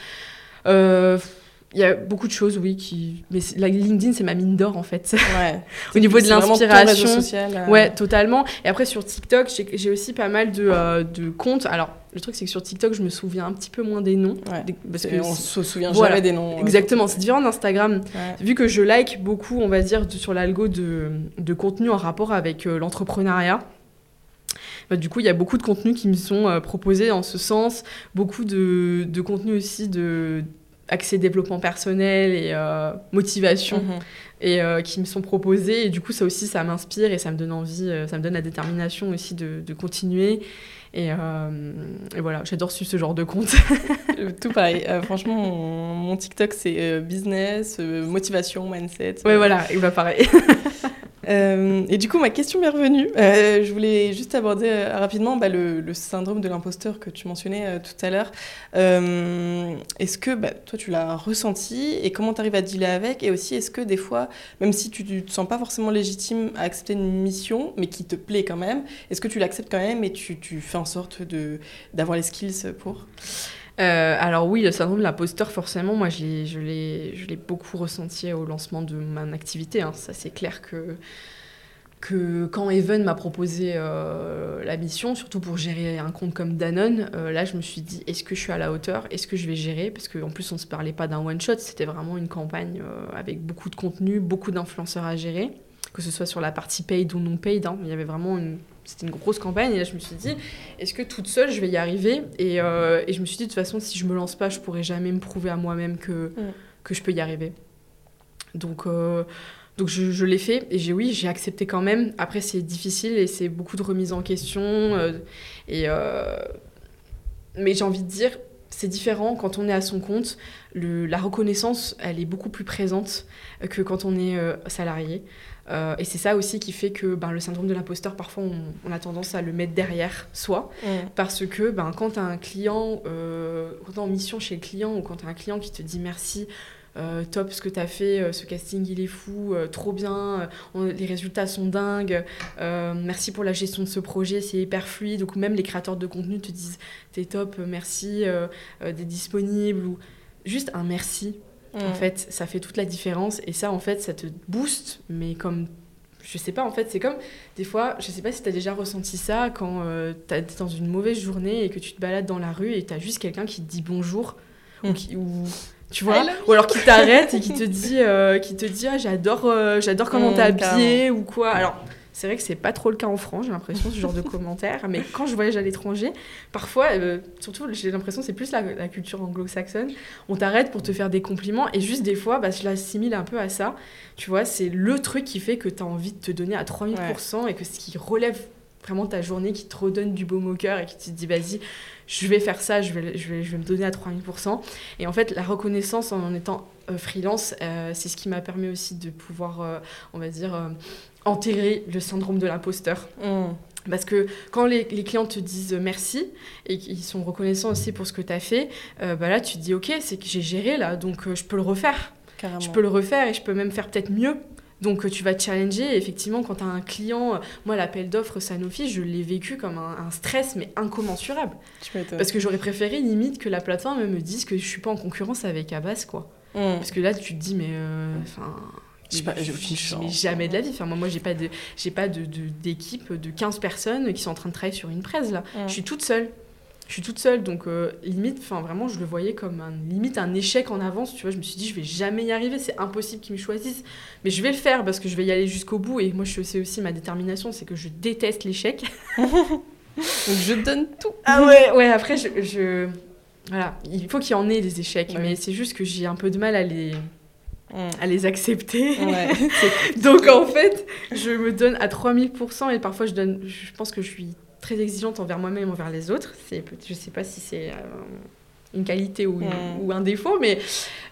Il y a beaucoup de choses, oui, qui. Mais la LinkedIn, c'est ma mine d'or en fait. Ouais. Au niveau de l'inspiration. social, euh, Ouais, totalement. Et après, sur TikTok, j'ai aussi pas mal de, euh, de comptes. Alors, le truc, c'est que sur TikTok, je me souviens un petit peu moins des noms. Ouais. Des- Parce que on se souvient Voilà. jamais des noms. Exactement, c'est différent d'Instagram. Ouais. Vu que je like beaucoup, on va dire, de- sur l'algo de, de contenu en rapport avec euh, l'entrepreneuriat, bah, du coup, il y a beaucoup de contenus qui me sont proposés en ce sens, beaucoup de, de contenus aussi de accès développement personnel et motivation Mhm. et qui me sont proposés. Et du coup, ça aussi, ça m'inspire et ça me donne envie, ça me donne la détermination aussi de, de continuer. Et, et voilà, j'adore suivre ce genre de compte. Euh, Tout pareil. Euh, franchement, mon, mon TikTok, c'est euh, business, euh, motivation, mindset. ouais, voilà, et bah pareil. Euh, et du coup, ma question m'est revenue. Euh, je voulais juste aborder euh, rapidement bah, le, syndrome de l'imposteur que tu mentionnais tout à l'heure. Est-ce que bah, toi, tu l'as ressenti et comment tu arrives à dealer avec? Et aussi, est-ce que des fois, même si tu ne te sens pas forcément légitime à accepter une mission, mais qui te plaît quand même, est-ce que tu l'acceptes quand même et tu, fais en sorte d'avoir les skills pour? Euh, alors oui, le syndrome de l'imposteur, forcément, moi je l'ai, beaucoup ressenti au lancement de mon activité. hein. Ça c'est clair que, quand Evan m'a proposé euh, la mission, surtout pour gérer un compte comme Danone, euh, là je me suis dit est-ce que je suis à la hauteur? Est-ce que je vais gérer? Parce qu'en plus on ne se parlait pas d'un one-shot, c'était vraiment une campagne avec beaucoup de contenu, beaucoup d'influenceurs à gérer, que ce soit sur la partie paid ou non paid. hein. Il y avait vraiment une... C'était une grosse campagne et là je me suis dit est-ce que toute seule je vais y arriver et, euh, et je me suis dit de toute façon si je me lance pas je pourrai jamais me prouver à moi-même que, Mm. que je peux y arriver. Donc euh, donc je, je l'ai fait et j'ai oui j'ai accepté quand même. Après c'est difficile et c'est beaucoup de remise en question euh, et mais j'ai envie de dire c'est différent quand on est à son compte. Le, la reconnaissance elle est beaucoup plus présente que quand on est salarié Euh, et c'est ça aussi qui fait que ben, le syndrome de l'imposteur parfois on, on a tendance à le mettre derrière soi parce que ben, quand tu as un client, euh, quand tu en mission chez le client ou quand tu as un client qui te dit merci, euh, top ce que tu as fait, euh, ce casting il est fou, euh, trop bien, on- les résultats sont dingues, merci pour la gestion de ce projet, c'est hyper fluide. Donc même les créateurs de contenu te disent t'es top, merci d'être disponible ou juste un merci. En fait, ça fait toute la différence et ça en fait ça te booste, mais comme je sais pas, en fait, c'est comme des fois, je sais pas si t'as déjà ressenti ça quand euh, dans une mauvaise journée et que tu te balades dans la rue et t'as juste quelqu'un qui te dit bonjour ou, Mm. qui, ou tu vois, ou alors qui t'arrête et qui te dit, euh, qui te dit ah, j'adore, euh, j'adore comment Mm, t'es habillé ou quoi. Alors c'est vrai que c'est pas trop le cas en France, j'ai l'impression ce genre de commentaires, mais quand je voyage à l'étranger, parfois, euh, surtout j'ai l'impression que c'est plus la, la culture anglo-saxonne, on t'arrête pour te faire des compliments et juste des fois, bah, je l'assimile un peu à ça. Tu vois, c'est le truc qui fait que tu as envie de te donner à 3000% et que ce qui relève vraiment ta journée, qui te redonne du baume au cœur et qui te dit vas-y, je vais faire ça, je vais, je vais, je vais me donner à 3000%. Et en fait, la reconnaissance en étant euh, freelance, euh, c'est ce qui m'a permis aussi de pouvoir, euh, on va dire, enterrer le syndrome de l'imposteur. Mm. Parce que quand les, les clients te disent merci et qu'ils sont reconnaissants aussi pour ce que tu as fait, bah là tu te dis ok, c'est que j'ai géré là, donc je peux le refaire. Carrément. Je peux le refaire et je peux même faire peut-être mieux. Donc euh, tu vas te challenger. Et effectivement, quand tu as un client, euh, moi l'appel d'offres Sanofi, je l'ai vécu comme un, un stress mais incommensurable. Parce que j'aurais préféré limite que la plateforme me dise que je suis pas en concurrence avec Abbas quoi. Mm. Parce que là tu te dis mais euh, enfin. J'ai pas- mais jamais de la vie. Enfin, moi, moi j'ai pas de, j'ai pas de, de- d'équipe de 15 personnes qui sont en train de travailler sur une presse là. Mm. Je suis toute seule. Je suis toute seule, donc euh, limite, enfin vraiment, je le voyais comme un, limite un échec en avance. Tu vois, je me suis dit, je vais jamais y arriver, c'est impossible qu'ils me choisissent, mais je vais le faire parce que je vais y aller jusqu'au bout. Et moi, je sais aussi ma détermination, c'est que je déteste l'échec. Donc je donne tout. Ah ouais, ouais. Après, je, je- voilà, il faut qu'il y en ait des échecs, Ouais. mais c'est juste que j'ai un peu de mal à les, Mm. à les accepter. Ouais. Donc en fait, je me donne à 3000% et parfois je donne. Je pense que je suis très exigeante envers moi-même, envers les autres. C'est, je sais pas si c'est euh, une qualité ou, ou un défaut, mais,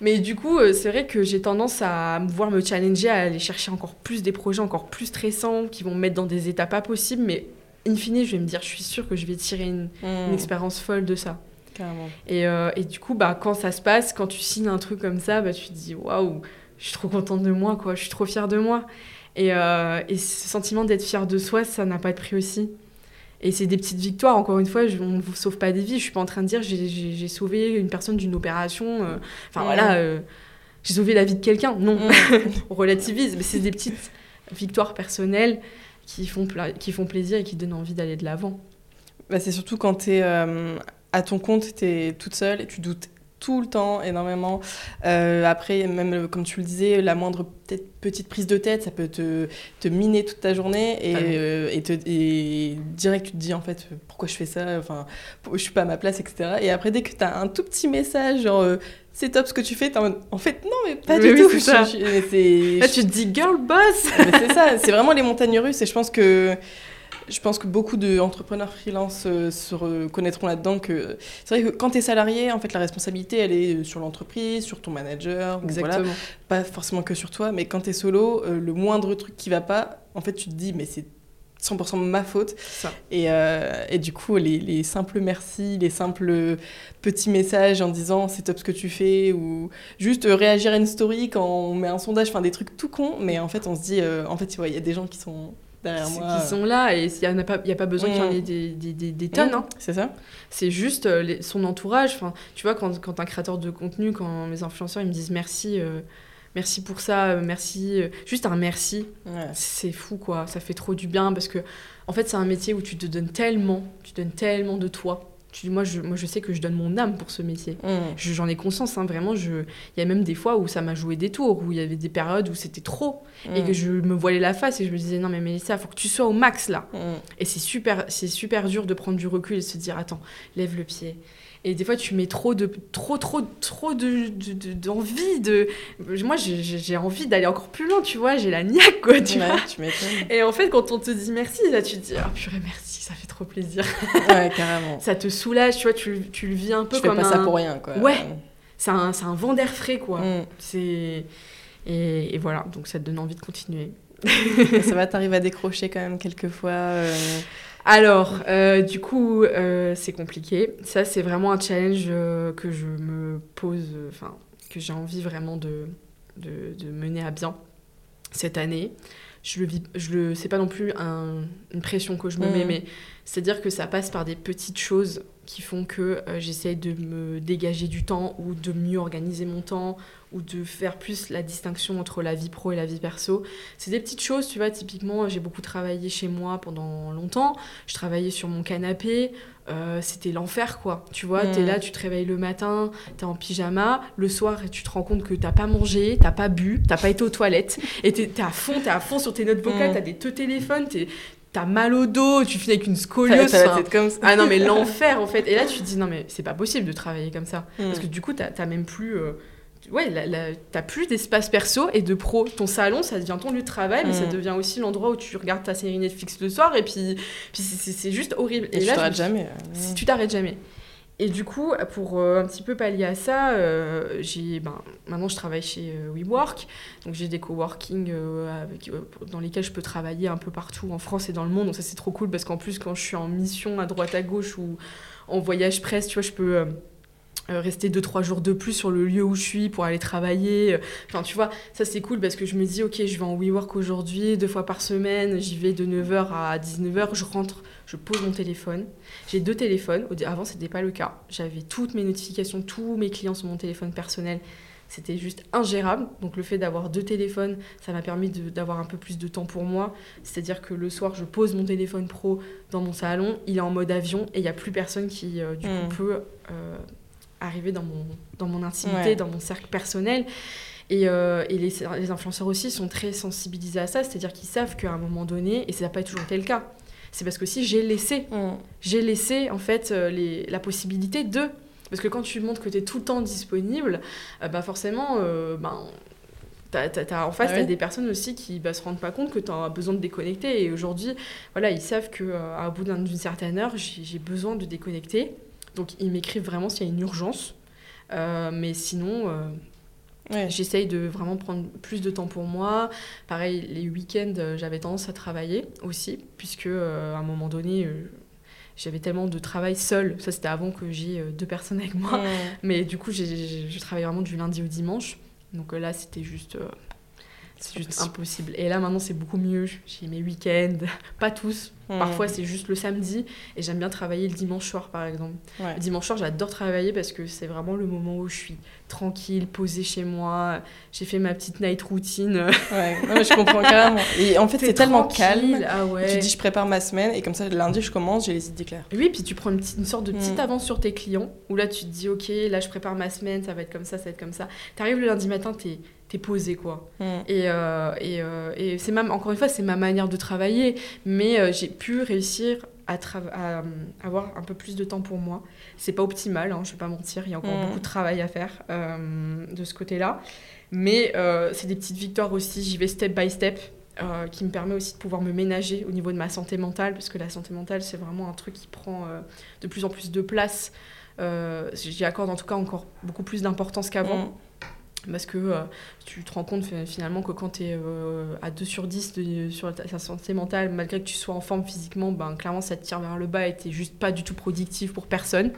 mais du coup, euh, c'est vrai que j'ai tendance à me voir me challenger, à aller chercher encore plus des projets encore plus stressants qui vont me mettre dans des états pas possibles, mais in fine, je vais me dire, je suis sûre que je vais tirer une, une Mm. expérience folle de ça. Carrément. Et, euh, et du coup, bah, quand ça se passe, quand tu signes un truc comme ça, bah, tu te dis waouh, je suis trop contente de moi, quoi. Je suis trop fière de moi. Et, euh, et ce sentiment d'être fière de soi, ça n'a pas de prix aussi. Et c'est des petites victoires, encore une fois, je, on ne sauve pas des vies. Je suis pas en train de dire j'ai- sauvé une personne d'une opération. euh, Enfin Ouais. voilà, euh, j'ai sauvé la vie de quelqu'un. Non, Mm. on relativise, mais c'est des petites victoires personnelles qui font, qui font plaisir et qui donnent envie d'aller de l'avant. Bah, c'est surtout quand tu es à ton compte, tu es toute seule et tu doutes tout le temps, énormément. Euh, après, même euh, comme tu le disais, la moindre petite prise de tête, ça peut te, te miner toute ta journée et, Ah oui. euh, et, te, et direct tu te dis en fait pourquoi je fais ça, enfin je suis pas à ma place, etc. Et après, dès que tu as un tout petit message, genre c'est top ce que tu fais. En fait, non, mais pas du oui, tout. Je- Là, tu te dis girl boss c'est ça, c'est vraiment les montagnes russes et je pense que je pense que beaucoup d'entrepreneurs freelance euh, se reconnaîtront là-dedans que c'est vrai que quand tu es salarié, en fait la responsabilité elle est sur l'entreprise, sur ton manager, ou voilà, Exactement. pas forcément que sur toi, mais quand tu es solo, euh, le moindre truc qui va pas, en fait tu te dis mais c'est 100% ma faute Ça. et, euh, et du coup les, les simples merci, les simples petits messages en disant c'est top ce que tu fais ou juste euh, réagir à une story quand on met un sondage, enfin des trucs tout cons, mais en fait on se dit euh, en fait ouais, il y a des gens qui sont derrière moi. qui sont là et il n'y a, a pas besoin qu'il y en Mm. ait des, des, des- des tonnes. Mmh, hein. C'est ça C'est juste euh, les- son entourage. Enfin, tu vois, quand, quand un créateur de contenu, quand mes influenceurs ils me disent merci, euh, merci pour ça, euh, merci, juste un merci, Ouais. c'est fou quoi. Ça fait trop du bien parce que, en fait, c'est un métier où tu te donnes tellement, tu donnes tellement de toi. Tu, moi, je, moi, je sais que je donne mon âme pour ce métier. Mmh. Je- J'en ai conscience, hein, vraiment. Il y a même des fois où ça m'a joué des tours, où il y avait des périodes où c'était trop, et Mmh. que je me voilais la face et je me disais non mais Mélissa, faut que tu sois au max là. Mmh. Et c'est super, c'est super dur de prendre du recul et de se dire attends, lève le pied. Et des fois tu mets trop de, trop, trop, trop de, de- de- d'envie de, moi j'ai, envie d'aller encore plus loin, tu vois, j'ai la niaque quoi, tu Ouais, vois. tu. Et en fait quand on te dit merci, là tu te dis ah purée merci, ça fait trop plaisir. ouais, carrément. Ça te soulage, tu vois, tu, tu le vis un peu Je fais comme pas un, ça pour rien quoi. Ouais. c'est un, c'est un vent d'air frais quoi. Mmh. C'est et, et voilà, donc ça te donne envie de continuer. Ça va, t'arrives à décrocher quand même quelquefois. euh, Alors, euh, du coup, euh, c'est compliqué. Ça, c'est vraiment un challenge euh, que je me pose, enfin, que j'ai envie vraiment de, de, de mener à bien cette année. Je le vis, je le, c'est pas non plus un- une pression que je me mets, mais c'est-à-dire que ça passe par des petites choses qui font que euh, j'essaie de me dégager du temps ou de mieux organiser mon temps ou de faire plus la distinction entre la vie pro et la vie perso. C'est des petites choses, tu vois, typiquement, j'ai beaucoup travaillé chez moi pendant longtemps, je travaillais sur mon canapé, euh, c'était l'enfer, quoi. Tu vois, t'es Mm. là, tu te réveilles le matin, t'es en pyjama, le soir, tu te rends compte que t'as pas mangé, t'as pas bu, t'as pas été aux toilettes, et t'es t'es à fond, t'es à fond sur tes notes vocales, Mm. t'as des deux téléphones, t'es- t'as mal au dos, tu finis avec une scoliose. t'as la enfin, tête comme ça. ah non, mais l'enfer, en fait. Et là, tu te dis, non, mais c'est pas possible de travailler comme ça. Mmh. Parce que du coup, t'as même plus. euh, ouais, t'as plus d'espace perso et de pro. Ton salon, ça devient ton lieu de travail, mais ça Mm. devient aussi l'endroit où tu regardes ta série Netflix le soir, et puis, puis c'est- juste horrible. Et, tu là, t'arrêtes je me jamais. si euh, tu t'arrêtes jamais. Et du coup, pour euh, un petit peu pallier à ça, euh, j'ai, ben, maintenant je travaille chez euh, WeWork, donc j'ai des coworking dans lesquels je peux travailler un peu partout en France et dans le monde, donc ça c'est trop cool parce qu'en plus quand je suis en mission à droite à gauche ou en voyage presse, tu vois, je peux rester 2-3 jours de plus sur le lieu où je suis pour aller travailler. Enfin, tu vois, ça c'est cool parce que je me dis, ok, je vais en WeWork aujourd'hui, deux fois par semaine, j'y vais de 9h à 19h, je rentre, je pose mon téléphone. J'ai deux téléphones, avant c'était pas le cas. J'avais toutes mes notifications, tous mes clients sur mon téléphone personnel. C'était juste ingérable. Donc le fait d'avoir deux téléphones, ça m'a permis d'avoir un peu plus de temps pour moi. C'est-à-dire que le soir, je pose mon téléphone pro dans mon salon, il est en mode avion et il n'y a plus personne qui, euh, du coup, peut euh, arriver dans mon, dans mon intimité, Ouais. dans mon cercle personnel. Et, euh, et les, les influenceurs aussi sont très sensibilisés à ça, c'est-à-dire qu'ils savent qu'à un moment donné, et ça n'a pas toujours été le cas, c'est parce que si j'ai laissé, mmh. j'ai laissé en fait euh, les, la possibilité de. Parce que quand tu montres que tu es tout le temps disponible, euh, bah forcément, euh, ben, t'as- t'as- t'as- en face, Ah tu as oui. des personnes aussi qui ne se rendent pas compte que tu as besoin de déconnecter. Et aujourd'hui, voilà, ils savent qu'à bout d'un- d'une certaine heure, j'ai besoin de déconnecter. Donc ils m'écrivent vraiment s'il y a une urgence. Euh, mais sinon, euh, Ouais. J'essaye de vraiment prendre plus de temps pour moi. Pareil, les week-ends, euh, j'avais tendance à travailler aussi, puisque euh, à un moment donné, j'avais tellement de travail seul. Ça, c'était avant que j'ai deux personnes avec moi. Mais du coup, je travaillais vraiment du lundi au dimanche. Donc là, c'était juste, c'est juste impossible. Et là, maintenant, c'est beaucoup mieux. J'ai mes week-ends, pas tous. Mmh. Parfois, c'est juste le samedi. Et j'aime bien travailler le dimanche soir, par exemple. Ouais. Le dimanche soir, j'adore travailler parce que c'est vraiment le moment où je suis tranquille, posée chez moi. J'ai fait ma petite night routine. Ouais. Je comprends carrément. Et en fait, c'est tellement calme. Ah ouais. Tu dis, je prépare ma semaine et comme ça, le lundi, je commence, j'ai les idées claires. Oui, puis tu prends une, petite, une sorte de petite Mm. avance sur tes clients, où là tu te dis, ok, là je prépare ma semaine, ça va être comme ça, ça va être comme ça. T'arrives le lundi matin, t'es t'es posé quoi. Mm. Et, euh, et, euh, et c'est même, encore une fois, c'est ma manière de travailler, mais euh, j'ai pu réussir à, à, avoir un peu plus de temps pour moi. C'est pas optimal, hein, je vais pas mentir, il y a encore Mm. beaucoup de travail à faire de ce côté-là. Mais c'est des petites victoires aussi, j'y vais step by step. qui me permet aussi de pouvoir me ménager au niveau de ma santé mentale, parce que la santé mentale, c'est vraiment un truc qui prend de plus en plus de place. J'y accorde en tout cas encore beaucoup plus d'importance qu'avant. Mm. Parce que euh, tu te rends compte fi- finalement que quand tu es à 2 sur 10 de- sur ta, santé mentale, malgré que tu sois en forme physiquement, ben, clairement ça te tire vers le bas et tu juste pas du tout productif pour personne.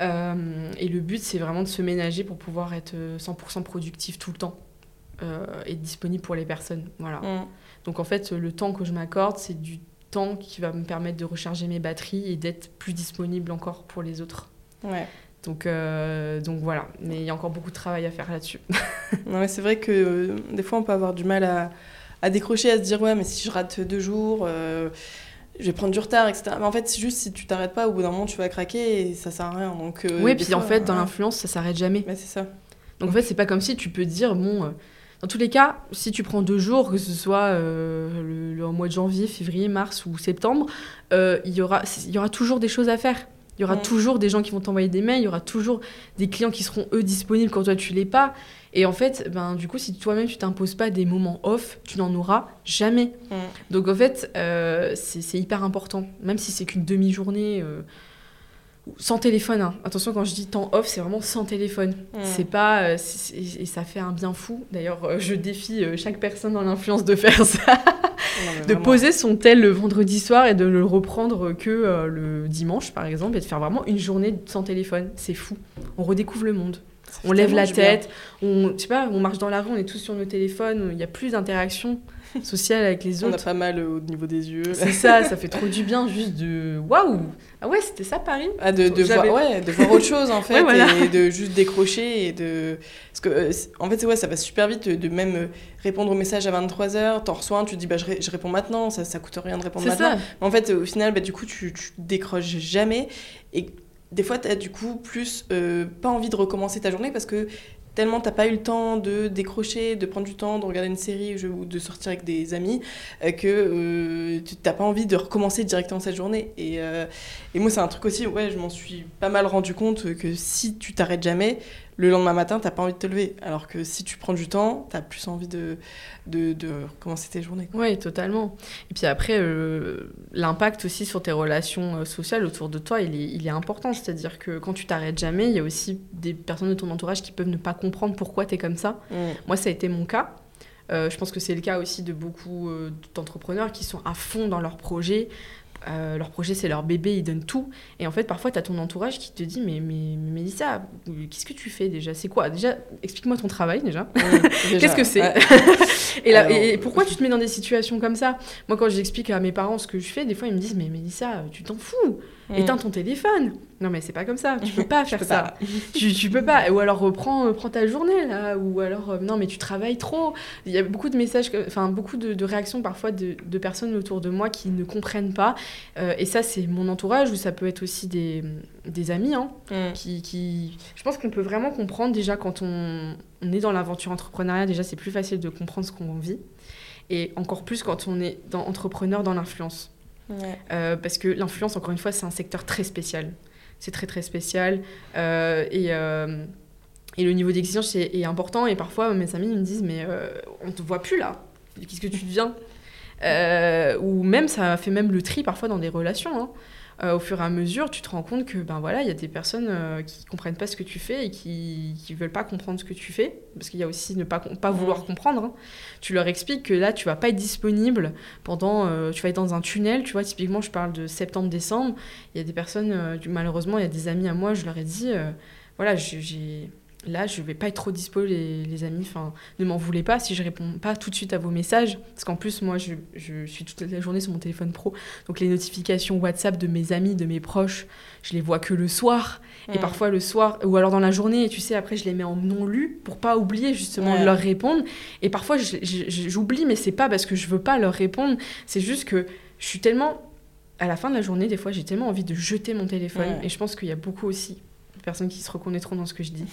Euh, et le but, c'est vraiment de se ménager pour pouvoir être euh, 100% productif tout le temps euh, et disponible pour les personnes. Voilà. Mm. Donc en fait, le temps que je m'accorde, c'est du temps qui va me permettre de recharger mes batteries et d'être plus disponible encore pour les autres. Ouais. Donc, euh, donc voilà, mais il y a encore beaucoup de travail à faire là-dessus. Non, mais c'est vrai que euh, des fois, on peut avoir du mal à, à décrocher, à se dire, ouais, mais si je rate deux jours, euh, je vais prendre du retard, etc. Mais en fait, c'est juste si tu t'arrêtes pas, au bout d'un moment, tu vas craquer et ça sert à rien. Donc, oui, puis en fait, dans l'influence, ça s'arrête jamais. Ouais, c'est ça. Donc en fait, c'est pas comme si tu peux dire, bon, dans tous les cas, si tu prends deux jours, que ce soit euh, le, le mois de janvier, février, mars ou septembre, euh, il y, aura, il y aura toujours des choses à faire. Il y aura toujours des gens qui vont t'envoyer des mails, il y aura toujours des clients qui seront eux disponibles quand toi tu l'es pas. Et en fait, ben, du coup, si toi-même tu t'imposes pas des moments off, tu n'en auras jamais. Donc en fait, euh, c'est c'est hyper important, même si c'est qu'une demi-journée. euh, sans téléphone, hein. attention quand je dis temps off, c'est vraiment sans téléphone. Mm. C'est pas euh, et ça fait un bien fou. D'ailleurs, euh, je défie euh, chaque personne dans l'influence de faire ça, Non, de poser son tel le vendredi soir et de le reprendre que le dimanche par exemple et de faire vraiment une journée sans téléphone. C'est fou. On redécouvre le monde. On lève la bien. tête, on je sais pas, on marche dans la rue, on est tous sur nos téléphones, il n'y a plus d'interaction sociale avec les On a autres. pas mal euh, au niveau des yeux. C'est ça, ça fait trop du bien juste de waouh. Ah ouais, c'était ça Paris? Ah, de, de, voir, ouais, de voir autre chose en fait Ouais, voilà. et de juste décrocher et de parce que euh, en fait ouais ça va super vite de, de même euh, répondre aux messages à 23h t'en reçois un tu te dis bah je, ré- je réponds maintenant ça ça coûte rien de répondre C'est maintenant ça. Mais en fait, au final, bah, du coup, tu, tu décroches jamais. Et des fois, tu as du coup plus euh, pas envie de recommencer ta journée parce que tellement t'as pas eu le temps de décrocher, de prendre du temps, de regarder une série ou de sortir avec des amis, euh, que euh, tu t'as pas envie de recommencer directement cette journée. Et, euh, et moi, c'est un truc aussi, ouais, je m'en suis pas mal rendu compte que si tu t'arrêtes jamais, le lendemain matin, t'as pas envie de te lever. Alors que si tu prends du temps, t'as plus envie de, de, de recommencer tes journées. Oui, totalement. Et puis après, euh, l'impact aussi sur tes relations euh, sociales autour de toi, il est, il est important. C'est-à-dire que quand tu t'arrêtes jamais, il y a aussi des personnes de ton entourage qui peuvent ne pas comprendre pourquoi tu es comme ça. Mm. Moi, ça a été mon cas. Euh, je pense que c'est le cas aussi de beaucoup euh, d'entrepreneurs qui sont à fond dans leur projet. Euh, leur projet, c'est leur bébé, ils donnent tout. Et en fait, parfois, tu as ton entourage qui te dit Mais, mais, mais Mélissa, qu'est-ce que tu fais déjà? C'est quoi? Déjà, explique-moi ton travail déjà. Déjà, Qu'est-ce que c'est? ouais. et, Alors, et pourquoi tu te mets dans des situations comme ça? Moi, quand j'explique à mes parents ce que je fais, des fois, ils me disent Mais Mélissa, tu t'en fous Mm. Éteins ton téléphone Non, mais c'est pas comme ça, tu peux pas faire peux ça. pas. Tu, tu peux pas. Ou alors, reprends euh, prends ta journée, là. Ou alors, euh, non, mais tu travailles trop. Il y a beaucoup de messages, enfin, beaucoup de, de réactions parfois de, de personnes autour de moi qui ne comprennent pas. Euh, et ça, c'est mon entourage, ou ça peut être aussi des, des amis, hein, Mm. qui, qui... Je pense qu'on peut vraiment comprendre déjà quand on, on est dans l'aventure entrepreneuriale, déjà c'est plus facile de comprendre ce qu'on vit. Et encore plus quand on est dans, entrepreneur dans l'influence. Euh, parce que l'influence, encore une fois, c'est un secteur très spécial. C'est très très spécial. Euh, et, euh, et le niveau d'exigence est, est important. Et parfois, mes amis me disent Mais on te voit plus là. Qu'est-ce que tu deviens? Ou même, ça fait même le tri parfois dans des relations. hein. Euh, au fur et à mesure, tu te rends compte que ben voilà, il y a des personnes euh, qui comprennent pas ce que tu fais et qui qui veulent pas comprendre ce que tu fais, parce qu'il y a aussi ne pas pas vouloir comprendre. hein. Tu leur expliques que là, tu vas pas être disponible pendant, euh, tu vas être dans un tunnel. Tu vois, typiquement, je parle de septembre-décembre. Il y a des personnes, euh, du- malheureusement, il y a des amis à moi, je leur ai dit, voilà, j'ai là, je vais pas être trop dispo, les, les amis. Enfin, ne m'en voulez pas si je réponds pas tout de suite à vos messages. Parce qu'en plus, moi, je, je suis toute la journée sur mon téléphone pro. Donc, les notifications WhatsApp de mes amis, de mes proches, je les vois que le soir. Et parfois le soir, ou alors dans la journée, et tu sais, après, je les mets en non lu pour pas oublier justement Ouais. de leur répondre. Et parfois, j'oublie, mais c'est pas parce que je veux pas leur répondre. C'est juste que je suis tellement. À la fin de la journée, des fois, j'ai tellement envie de jeter mon téléphone. Et je pense qu'il y a beaucoup aussi de personnes qui se reconnaîtront dans ce que je dis.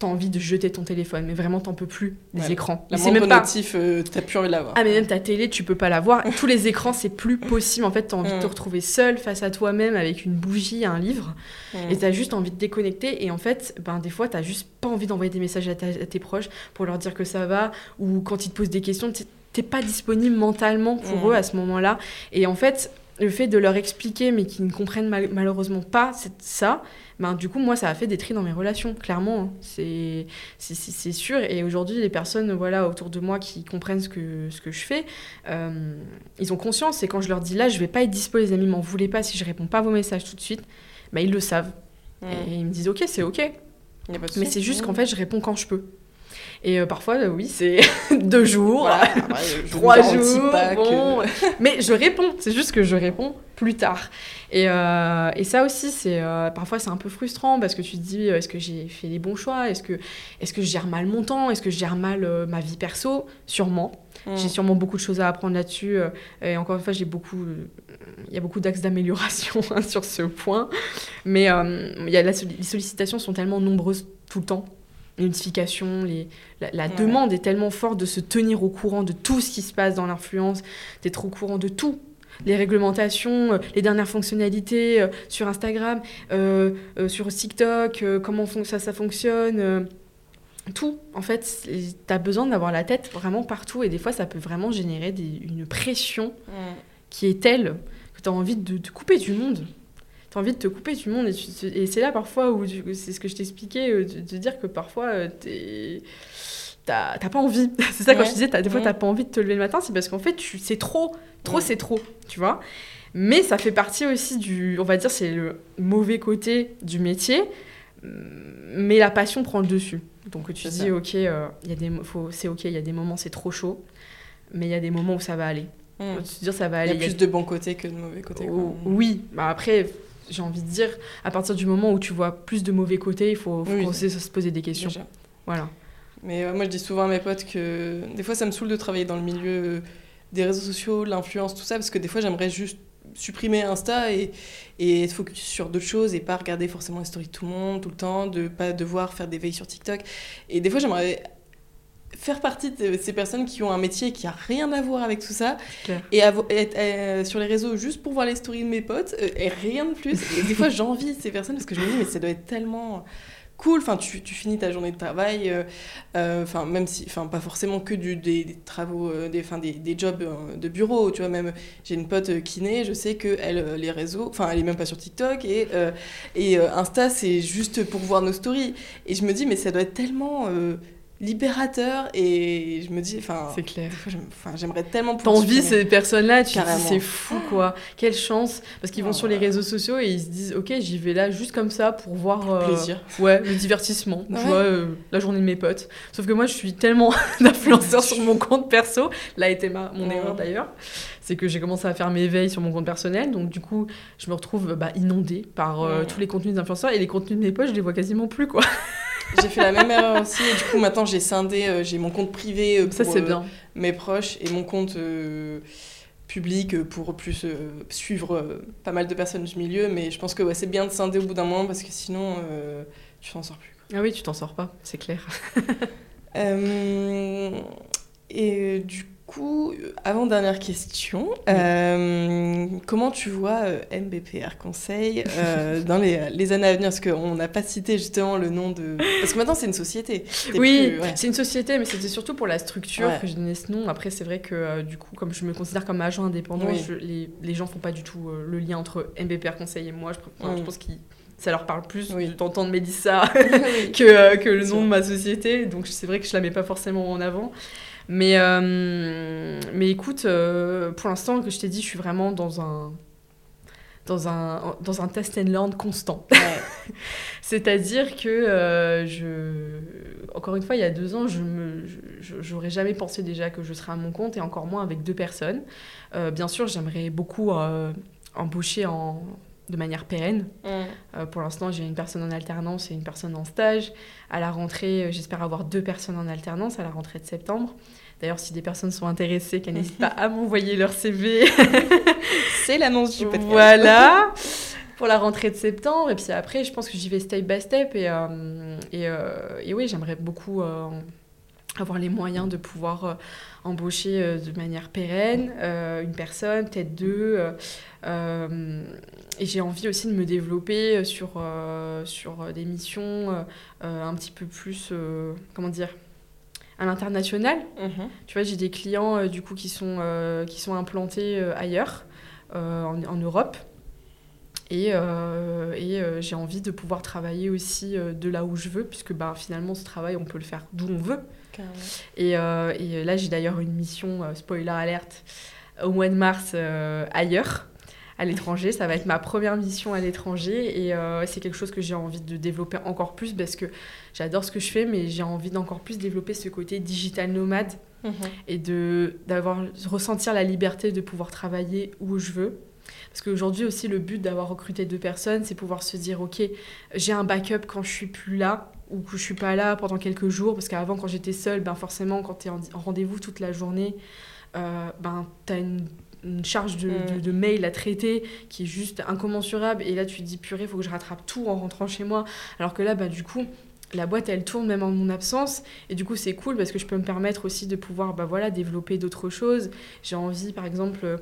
T'as envie de jeter ton téléphone, mais vraiment t'en peux plus des Ouais. écrans. La même pas. notif, euh, t'as plus envie de l'avoir. Ah mais même ta télé, tu peux pas la voir. Tous les écrans, c'est plus possible. En fait, t'as envie de te Mm. retrouver seul face à toi-même avec une bougie, un livre. Mm. Et t'as juste envie de déconnecter. Et en fait, ben, des fois, t'as juste pas envie d'envoyer des messages à, ta- à tes proches pour leur dire que ça va. Ou quand ils te posent des questions, t'es- pas disponible mentalement pour Mhm. eux à ce moment-là. Et en fait, le fait de leur expliquer, mais qu'ils ne comprennent mal- malheureusement pas c'est- ça, ben, du coup, moi, ça a fait des tris dans mes relations, clairement. hein. C'est sûr. Et aujourd'hui, les personnes voilà, autour de moi qui comprennent ce que, ce que je fais, euh, ils ont conscience. Et quand je leur dis là, je vais pas être dispo, les amis, m'en voulez pas si je réponds pas à vos messages tout de suite, ben, ils le savent. Et ils me disent ok, c'est ok. Mais c'est juste qu'en fait, je réponds quand je peux. Et euh, parfois, euh, oui, c'est deux jours, Voilà, je trois jours. pas que- bon. Mais je réponds, c'est juste que je réponds plus tard. Et, euh, et ça aussi, c'est parfois c'est un peu frustrant parce que tu te dis est-ce que j'ai fait les bons choix? Est-ce que, est que je gère mal mon temps? Est-ce que je gère mal ma vie perso? Sûrement. Mm. J'ai sûrement beaucoup de choses à apprendre là-dessus. et encore une fois, j'ai beaucoup, il y a beaucoup d'axes d'amélioration hein, sur ce point. Mais il y a la les sollicitations sont tellement nombreuses tout le temps. Les notifications, les, la, la Ouais. demande est tellement forte de se tenir au courant de tout ce qui se passe dans l'influence, d'être au courant de tout. Les réglementations, euh, les dernières fonctionnalités euh, sur Instagram, euh, euh, sur TikTok, comment ça, ça fonctionne. tout, en fait, tu as besoin d'avoir la tête vraiment partout et des fois ça peut vraiment générer des- une pression qui est telle que tu as envie de te couper du monde. Tu as envie de te couper du monde et, tu c'est là parfois où tu- c'est ce que je t'expliquais, euh, de, de dire que parfois euh, t'es- t'as t'as pas envie. c'est ça quand Ouais. je disais, t'as- des fois Ouais. t'as pas envie de te lever le matin, c'est parce qu'en fait tu- c'est trop, trop Ouais. c'est trop, tu vois. Mais ça fait partie aussi du, on va dire, c'est le mauvais côté du métier, mais la passion prend le dessus. Donc tu dis, ça. ok, euh, il y a des, mo- faut- c'est ok, il y a des moments c'est trop chaud, mais il y a des moments où ça va aller. Mm. Faut te dire ça va Il y aller. a plus de bons côtés que de mauvais côtés. Oh, oui, bah après, j'ai envie de dire, à partir du moment où tu vois plus de mauvais côtés, il faut, faut Oui. commencer à se poser des questions. Déjà. Voilà. Mais euh, moi, je dis souvent à mes potes que des fois, ça me saoule de travailler dans le milieu euh, des réseaux sociaux, l'influence, tout ça, parce que des fois, j'aimerais juste supprimer Insta et, et être focus sur d'autres choses et pas regarder forcément les stories de tout le monde tout le temps, de pas devoir faire des veilles sur TikTok. Et des fois, j'aimerais faire partie de ces personnes qui ont un métier qui a rien à voir avec tout ça et être euh, sur les réseaux juste pour voir les stories de mes potes euh, et rien de plus. Et des fois, j'envie ces personnes parce que je me dis, mais ça doit être tellement cool. Enfin, tu, tu finis ta journée de travail, euh, euh, enfin, même si, enfin, pas forcément que du, des, des travaux, des, enfin, des, des jobs de bureau, tu vois, même j'ai une pote kiné, je sais que elle, les réseaux, enfin, elle est même pas sur TikTok et, et Insta, c'est juste pour voir nos stories. Et je me dis, mais ça doit être tellement libérateur et je me dis, enfin, C'est clair. j'aimerais tellement T'as pouvoir envie supprimer. ces personnes-là, tu te dis Carrément. c'est fou quoi, quelle chance, parce qu'ils vont Oh, sur les réseaux sociaux et ils se disent ok j'y vais là juste comme ça pour voir euh, plaisir. ouais le divertissement, tu Ouais. vois euh, la journée de mes potes. Sauf que moi je suis tellement d'influenceur sur mon compte perso, là été ma, mon Ouais. erreur d'ailleurs, c'est que j'ai commencé à faire mes veilles sur mon compte personnel, donc du coup je me retrouve bah, inondée par euh, tous les contenus d'influenceurs et les contenus de mes potes je les vois quasiment plus quoi. J'ai fait la même erreur aussi et du coup maintenant j'ai scindé, euh, j'ai mon compte privé euh, pour Ça euh, bien. mes proches et mon compte public pour plus suivre pas mal de personnes du milieu mais je pense que ouais, c'est bien de scinder au bout d'un moment parce que sinon tu t'en sors plus. Ah oui tu t'en sors pas, c'est clair. Euh, et du coup, avant dernière question, euh, comment tu vois euh, MBPR Conseil euh, dans les, les années à venir? Parce qu'on n'a pas cité justement le nom de... Parce que maintenant c'est une société. Oui, ouais. c'est une société, mais c'était surtout pour la structure Ouais. que je donnais ce nom. Après, c'est vrai que euh, du coup, comme je me considère comme agent indépendant, Oui. je- les, les gens font pas du tout euh, le lien entre MBPR Conseil et moi. Je, enfin, je Mm. pense que ça leur parle plus Oui. d'entendre Mélissa que, euh, que le nom de ma société. Donc c'est vrai que je la mets pas forcément en avant. Mais, euh, mais écoute, euh, pour l'instant, que je t'ai dit, je suis vraiment dans un, dans un, dans un test and learn constant. Ouais. C'est-à-dire que euh, je, encore une fois, il y a deux ans, je me, j'aurais jamais pensé déjà que je serais à mon compte et encore moins avec deux personnes. Euh, bien sûr, j'aimerais beaucoup euh, embaucher en, de manière pérenne. Mm. Euh, pour l'instant, j'ai une personne en alternance et une personne en stage. À la rentrée, euh, j'espère avoir deux personnes en alternance à la rentrée de septembre. D'ailleurs, si des personnes sont intéressées, qu'elles n'hésitent pas à m'envoyer leur CV. C'est l'annonce du podcast. Voilà. pour la rentrée de septembre. Et puis après, je pense que j'y vais step by step. Et, euh, et, euh, et, oui, j'aimerais beaucoup euh, avoir les moyens de pouvoir embaucher de manière pérenne une personne, peut-être deux. Et j'ai envie aussi de me développer sur, sur des missions un petit peu plus, comment dire, à l'international. Mhm. Tu vois, j'ai des clients du coup qui sont, qui sont implantés ailleurs, en, en, Europe. Et, euh, et euh, j'ai envie de pouvoir travailler aussi euh, de là où je veux, puisque bah, finalement, ce travail, on peut le faire d'où on veut. Et, et, là, j'ai d'ailleurs une mission, spoiler alerte, au mois de mars ailleurs, à l'étranger. Ça va être ma première mission à l'étranger. Et c'est quelque chose que j'ai envie de développer encore plus, parce que j'adore ce que je fais, mais j'ai envie d'encore plus développer ce côté digital nomade. Mhm. Et de d'avoir ressentir la liberté de pouvoir travailler où je veux parce qu'aujourd'hui aussi, le but d'avoir recruté deux personnes, c'est pouvoir se dire, OK, j'ai un backup quand je suis plus là ou que je suis pas là pendant quelques jours. Parce qu'avant, quand j'étais seule, ben forcément, quand tu es en, rendez-vous toute la journée, euh, ben, tu as une, charge mm. de, de, mail à traiter qui est juste incommensurable. Et là, tu te dis, purée, il faut que je rattrape tout en rentrant chez moi. Alors que là, ben, du coup, la boîte elle tourne même en mon absence et du coup c'est cool parce que je peux me permettre aussi de pouvoir bah voilà développer d'autres choses j'ai envie par exemple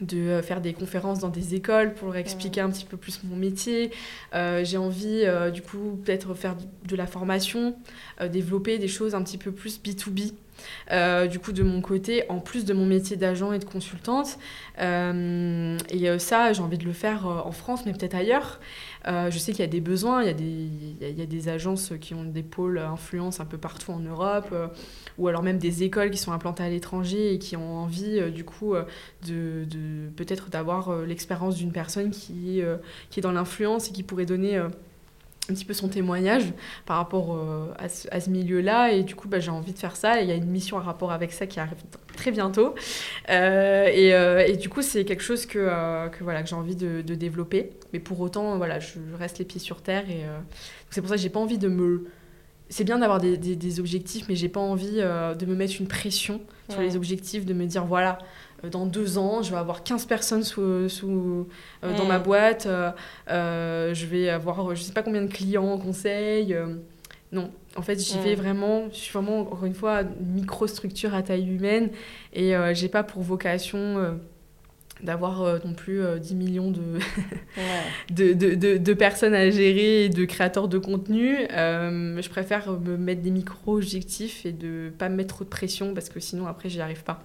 de euh, faire des conférences dans des écoles pour leur expliquer un petit peu plus mon métier. Euh, j'ai envie, euh, du coup, peut-être faire de la formation, développer des choses un petit peu plus B2B. Du coup, de mon côté, en plus de mon métier d'agent et de consultante. et ça, j'ai envie de le faire en France, mais peut-être ailleurs. Euh, je sais qu'il y a des besoins, il y a des, il y a, des agences qui ont des pôles influence un peu partout en Europe, euh, ou alors même des écoles qui sont implantées à l'étranger et qui ont envie, euh, du coup, de, de peut-être d'avoir l'expérience d'une personne qui, qui est dans l'influence et qui pourrait donner un petit peu son témoignage par rapport à ce, à ce milieu-là. Et du coup, bah, j'ai envie de faire ça. Et il y a une mission à rapport avec ça qui arrive très bientôt. Euh, et, euh, et, du coup, c'est quelque chose que, euh, que, voilà, que j'ai envie de, de, développer. Mais pour autant, voilà, je reste les pieds sur terre. Et c'est pour ça que j'ai pas envie de me... C'est bien d'avoir des, des, objectifs, mais j'ai pas envie de me mettre une pression sur les objectifs, de me dire, voilà, dans deux ans, je vais avoir 15 personnes sous, sous dans ma boîte, je vais avoir je sais pas combien de clients en conseil. non, en fait, j'y vais vraiment, je suis vraiment, encore une fois, une microstructure à taille humaine et euh, j'ai pas pour vocation euh, d'avoir euh, non plus 10 millions de, de, de, de, personnes à gérer et de créateurs de contenu. je préfère me mettre des micro-objectifs et de pas me mettre trop de pression parce que sinon, après, j'y arrive pas.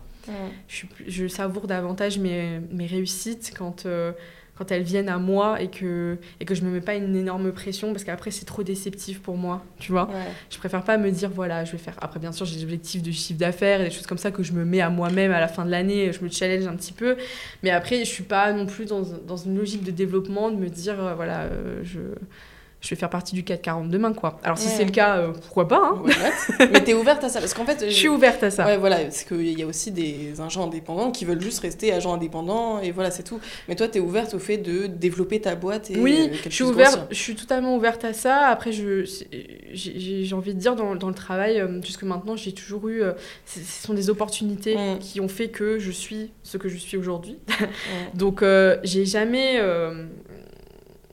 Je, je, savoure davantage mes, mes réussites quand quand elles viennent à moi et que, et que je me mets pas une énorme pression parce qu'après c'est trop déceptif pour moi, tu vois. Je préfère pas me dire voilà, je vais faire. Après, bien sûr, j'ai des objectifs de chiffre d'affaires et des choses comme ça que je me mets à moi-même à la fin de l'année, je me challenge un petit peu. Mais après, je suis pas non plus dans, dans une logique de développement de me dire euh, voilà, euh, je je vais faire partie du 440 demain, quoi. Alors, si c'est le cas, euh, pourquoi pas hein Mais t'es ouverte à ça Parce qu'en fait... Je suis ouverte à ça. Ouais, voilà, parce qu'il y a aussi des agents indépendants qui veulent juste rester agents indépendants, et voilà, c'est tout. Mais toi, t'es ouverte au fait de développer ta boîte et Oui, je suis, ouverte, je suis totalement ouverte à ça. Après, j'ai envie de dire, dans, dans le travail, euh, jusque maintenant, j'ai toujours eu... Euh, ce sont des opportunités mm. qui ont fait que je suis ce que je suis aujourd'hui. Donc, j'ai jamais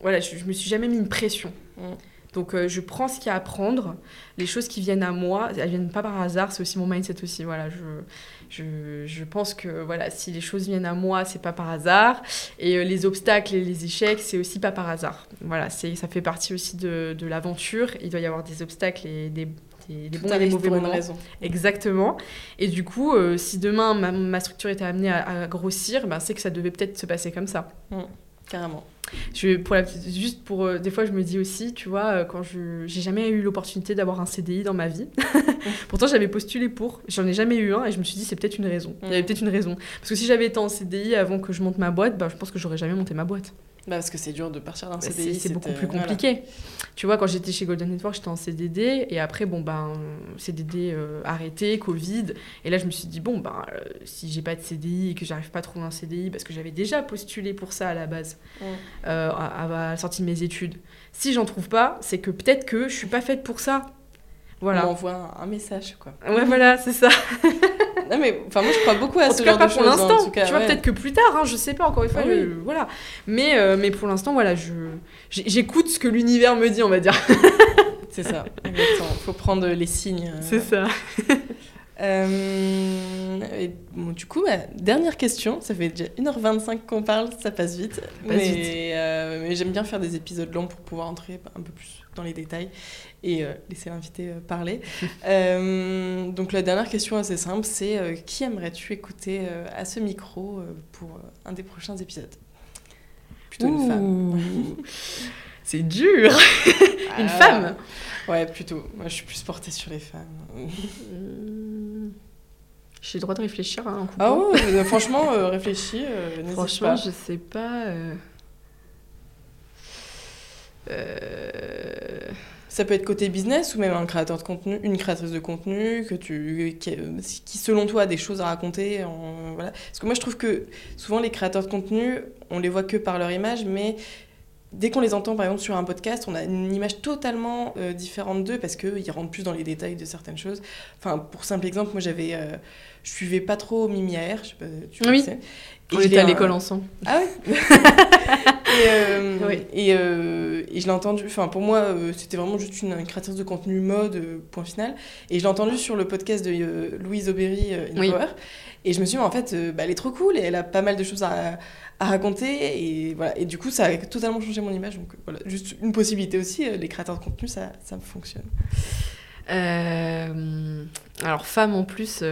voilà, je, je, me suis jamais mis une pression. Mm. Donc euh, je prends ce qu'il y a à prendre, les choses qui viennent à moi, elles viennent pas par hasard, c'est aussi mon mindset aussi. Voilà, je, je, je, pense que voilà, si les choses viennent à moi, c'est pas par hasard, et euh, les obstacles et les échecs, c'est aussi pas par hasard. Voilà, c'est ça fait partie aussi de, de l'aventure. Il doit y avoir des obstacles et des des, bons et des mauvais moments. Raison. Exactement. Et du coup, euh, si demain ma, ma, structure était amenée à, grossir, ben, c'est que ça devait peut-être se passer comme ça. Mm. Carrément. Je, pour la, juste pour euh, des fois je me dis aussi tu vois euh, quand je j'ai jamais eu l'opportunité d'avoir un CDI dans ma vie. Pourtant j'avais postulé pour. J'en ai jamais eu un et je me suis dit c'est peut-être une raison. Il y avait mm. peut-être une raison. Parce que si j'avais été en CDI avant que je monte ma boîte bah, je pense que j'aurais jamais monté ma boîte bah parce que c'est dur de partir d'un bah, CDI. C'est beaucoup plus compliqué. Tu vois, quand j'étais chez Golden Network, j'étais en CDD. Et après, bon, ben, CDD euh, arrêté, Covid. Et là, je me suis dit, bon, ben, euh, si j'ai pas de CDI et que j'arrive pas à trouver un CDI, parce que j'avais déjà postulé pour ça à la base, euh, à, la sortie de mes études. Si j'en trouve pas, c'est que peut-être que je suis pas faite pour ça. Voilà. On m'envoie un message, quoi. Ouais, voilà, c'est ça. non mais enfin moi je crois beaucoup à en ce tout cas genre pas de pour choses, l'instant cas, tu vois ouais. peut-être que plus tard hein, je sais pas encore une fois Ah je- oui. voilà mais euh, mais pour l'instant voilà je j'écoute ce que l'univers me dit on va dire C'est ça, exactement. Faut prendre les signes. euh. c'est ça Euh, et bon, du coup, bah, dernière question. Ça fait déjà 1h25 qu'on parle, ça passe vite. passe mais vite. euh, mais j'aime bien faire des épisodes longs pour pouvoir entrer un peu plus dans les détails et euh, laisser l'invité euh, parler. Euh, donc la dernière question assez simple, c'est qui aimerais-tu écouter à ce micro pour un des prochains épisodes? Plutôt une femme. C'est dur une Ah, femme? Ouais, plutôt. Moi, je suis plus portée sur les femmes. J'ai le droit de réfléchir hein, en coupant. Ah ouais, euh, franchement, euh, réfléchis, euh, Franchement, pas. je sais pas. Ça peut être côté business ou même un créateur de contenu, une créatrice de contenu que tu, qui, qui, selon toi a des choses à raconter. en- voilà. Parce que moi je trouve que souvent les créateurs de contenu, on les voit que par leur image, mais dès qu'on les entend par exemple sur un podcast, on a une image totalement euh, différente d'eux parce qu'ils rentrent plus dans les détails de certaines choses. Enfin, pour simple exemple, moi j'avais, euh, je suivais pas trop Mimi AR, je sais pas, tu Oui. Et On était à l'école ensemble. ah ouais Et, euh, Oui. et, euh, et je l'ai entendu, enfin pour moi euh, c'était vraiment juste une, une créatrice de contenu mode, point final. Et je l'ai entendu sur le podcast de Louise Aubéry, In Oui. Power. Et je me suis dit, en fait, bah, elle est trop cool et elle a pas mal de choses à, à raconter. Et, voilà. et du coup, ça a totalement changé mon image. Donc voilà, juste une possibilité aussi, les créateurs de contenu, ça, ça fonctionne. Alors, femme en plus.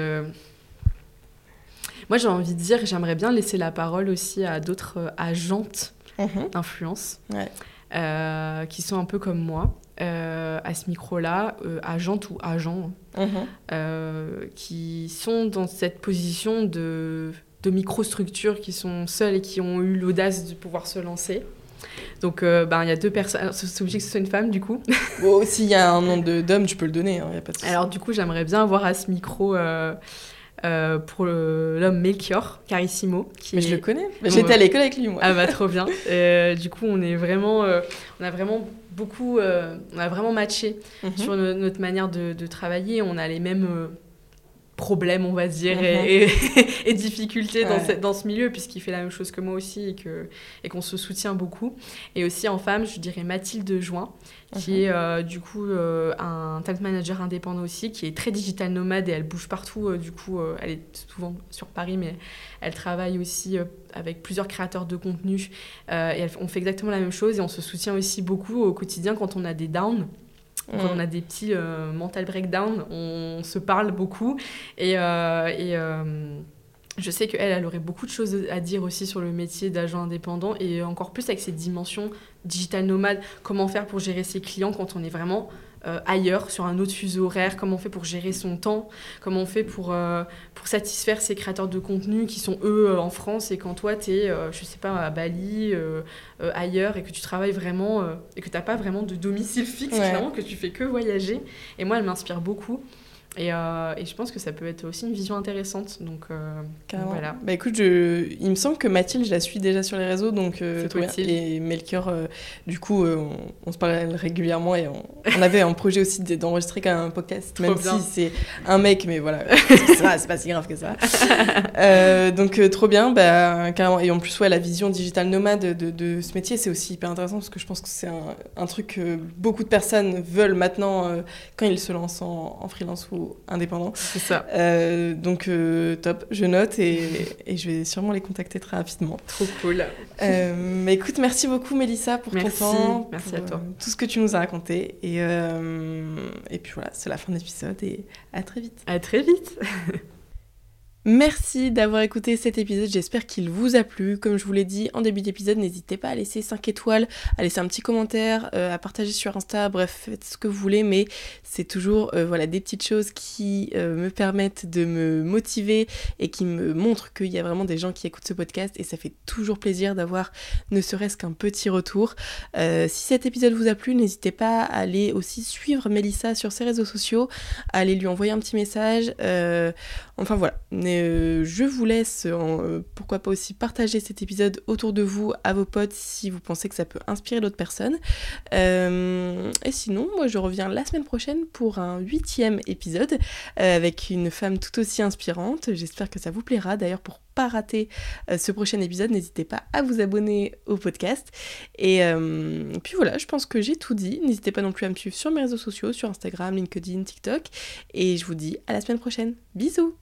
Moi, j'ai envie de dire, j'aimerais bien laisser la parole aussi à d'autres euh, agentes d'influence Ouais. euh, qui sont un peu comme moi. euh, à ce micro-là, euh, agentes ou agents, Mhm. qui sont dans cette position de, de microstructure, qui sont seules et qui ont eu l'audace de pouvoir se lancer. Donc, euh, ben, il y a deux personnes. C'est obligé que ce soit une femme, du coup. Bon, s'il y a un nom d'homme, tu peux le donner, il n'y a pas de. Alors, du coup, j'aimerais bien avoir à ce micro euh, euh, pour l'homme Melchior, Carissimo. Qui mais je est- le connais. J'étais à l'école avec lui, moi. Ah bah trop bien. Euh, du coup, on est vraiment, euh, on a vraiment beaucoup, on a vraiment matché Mhm. sur no- notre manière de, de travailler. On a les mêmes problèmes, on va dire, et, et- et difficultés dans, Mhm. Cette- dans ce milieu, puisqu'il fait la même chose que moi aussi et que et qu'on se soutient beaucoup. Et aussi en femme, je dirais Mathilde Join, qui Mhm. est euh, du coup euh, un talent manager indépendant aussi, qui est très digital nomade et elle bouge partout. euh, du coup, elle est souvent sur Paris, mais elle travaille aussi avec plusieurs créateurs de contenu. et elle- on fait exactement la même chose et on se soutient aussi beaucoup au quotidien quand on a des downs. Quand on a des petits euh, mental breakdown, on se parle beaucoup. Et, euh, et, euh, je sais qu'elle, elle aurait beaucoup de choses à dire aussi sur le métier d'agent indépendant et encore plus avec cette dimension digital nomade. Comment faire pour gérer ses clients quand on est vraiment euh, ailleurs, sur un autre fuseau horaire Comment on fait pour gérer son temps Comment on fait pour, euh, pour satisfaire ces créateurs de contenu qui sont eux euh, en France et quand toi, tu es, je sais pas, à Bali, euh, euh, ailleurs et que tu travailles vraiment euh, et que tu n'as pas vraiment de domicile fixe, Ouais. finalement, que tu fais que voyager. Et moi, elle m'inspire beaucoup. Et, euh, et je pense que ça peut être aussi une vision intéressante. Donc euh, Carrément. voilà. Bah écoute, je... il me semble que Mathilde, je la suis déjà sur les réseaux, donc euh. Et Melchior, euh, du coup, on, on se parle régulièrement et on, on avait un projet aussi d'enregistrer quand même un podcast, Trop même bien. si c'est un mec, mais voilà, c'est pas, si grave que ça. Donc trop bien, bah, carrément. Et en plus, ouais, la vision digital nomade de, de ce métier, c'est aussi hyper intéressant parce que je pense que c'est un, un truc que beaucoup de personnes veulent maintenant quand ils se lancent en, en freelance ou indépendant. C'est ça. Euh, donc euh, top, je note et, et je vais sûrement les contacter très rapidement. Trop cool. Euh, mais écoute, merci beaucoup Mélissa pour Merci, ton temps, merci pour, à toi. tout ce que tu nous as raconté. Et, et puis voilà, c'est la fin de l'épisode et à très vite. À très vite. Merci d'avoir écouté cet épisode, j'espère qu'il vous a plu. Comme je vous l'ai dit en début d'épisode, n'hésitez pas à laisser 5 étoiles, à laisser un petit commentaire, euh, à partager sur Insta, bref, faites ce que vous voulez, mais c'est toujours euh, voilà, des petites choses qui euh, me permettent de me motiver et qui me montrent qu'il y a vraiment des gens qui écoutent ce podcast et ça fait toujours plaisir d'avoir ne serait-ce qu'un petit retour. Si cet épisode vous a plu, n'hésitez pas à aller aussi suivre Mélissa sur ses réseaux sociaux, à aller lui envoyer un petit message. Euh, enfin voilà, N'hé- Euh, je vous laisse, euh, pourquoi pas aussi partager cet épisode autour de vous, à vos potes, si vous pensez que ça peut inspirer d'autres personnes. et sinon, moi je reviens la semaine prochaine pour un huitième épisode avec une femme tout aussi inspirante. J'espère que ça vous plaira. D'ailleurs, pour pas rater euh, ce prochain épisode, n'hésitez pas à vous abonner au podcast. Et euh, puis voilà, je pense que j'ai tout dit. N'hésitez pas non plus à me suivre sur mes réseaux sociaux, sur Instagram, LinkedIn, TikTok. Et je vous dis à la semaine prochaine. Bisous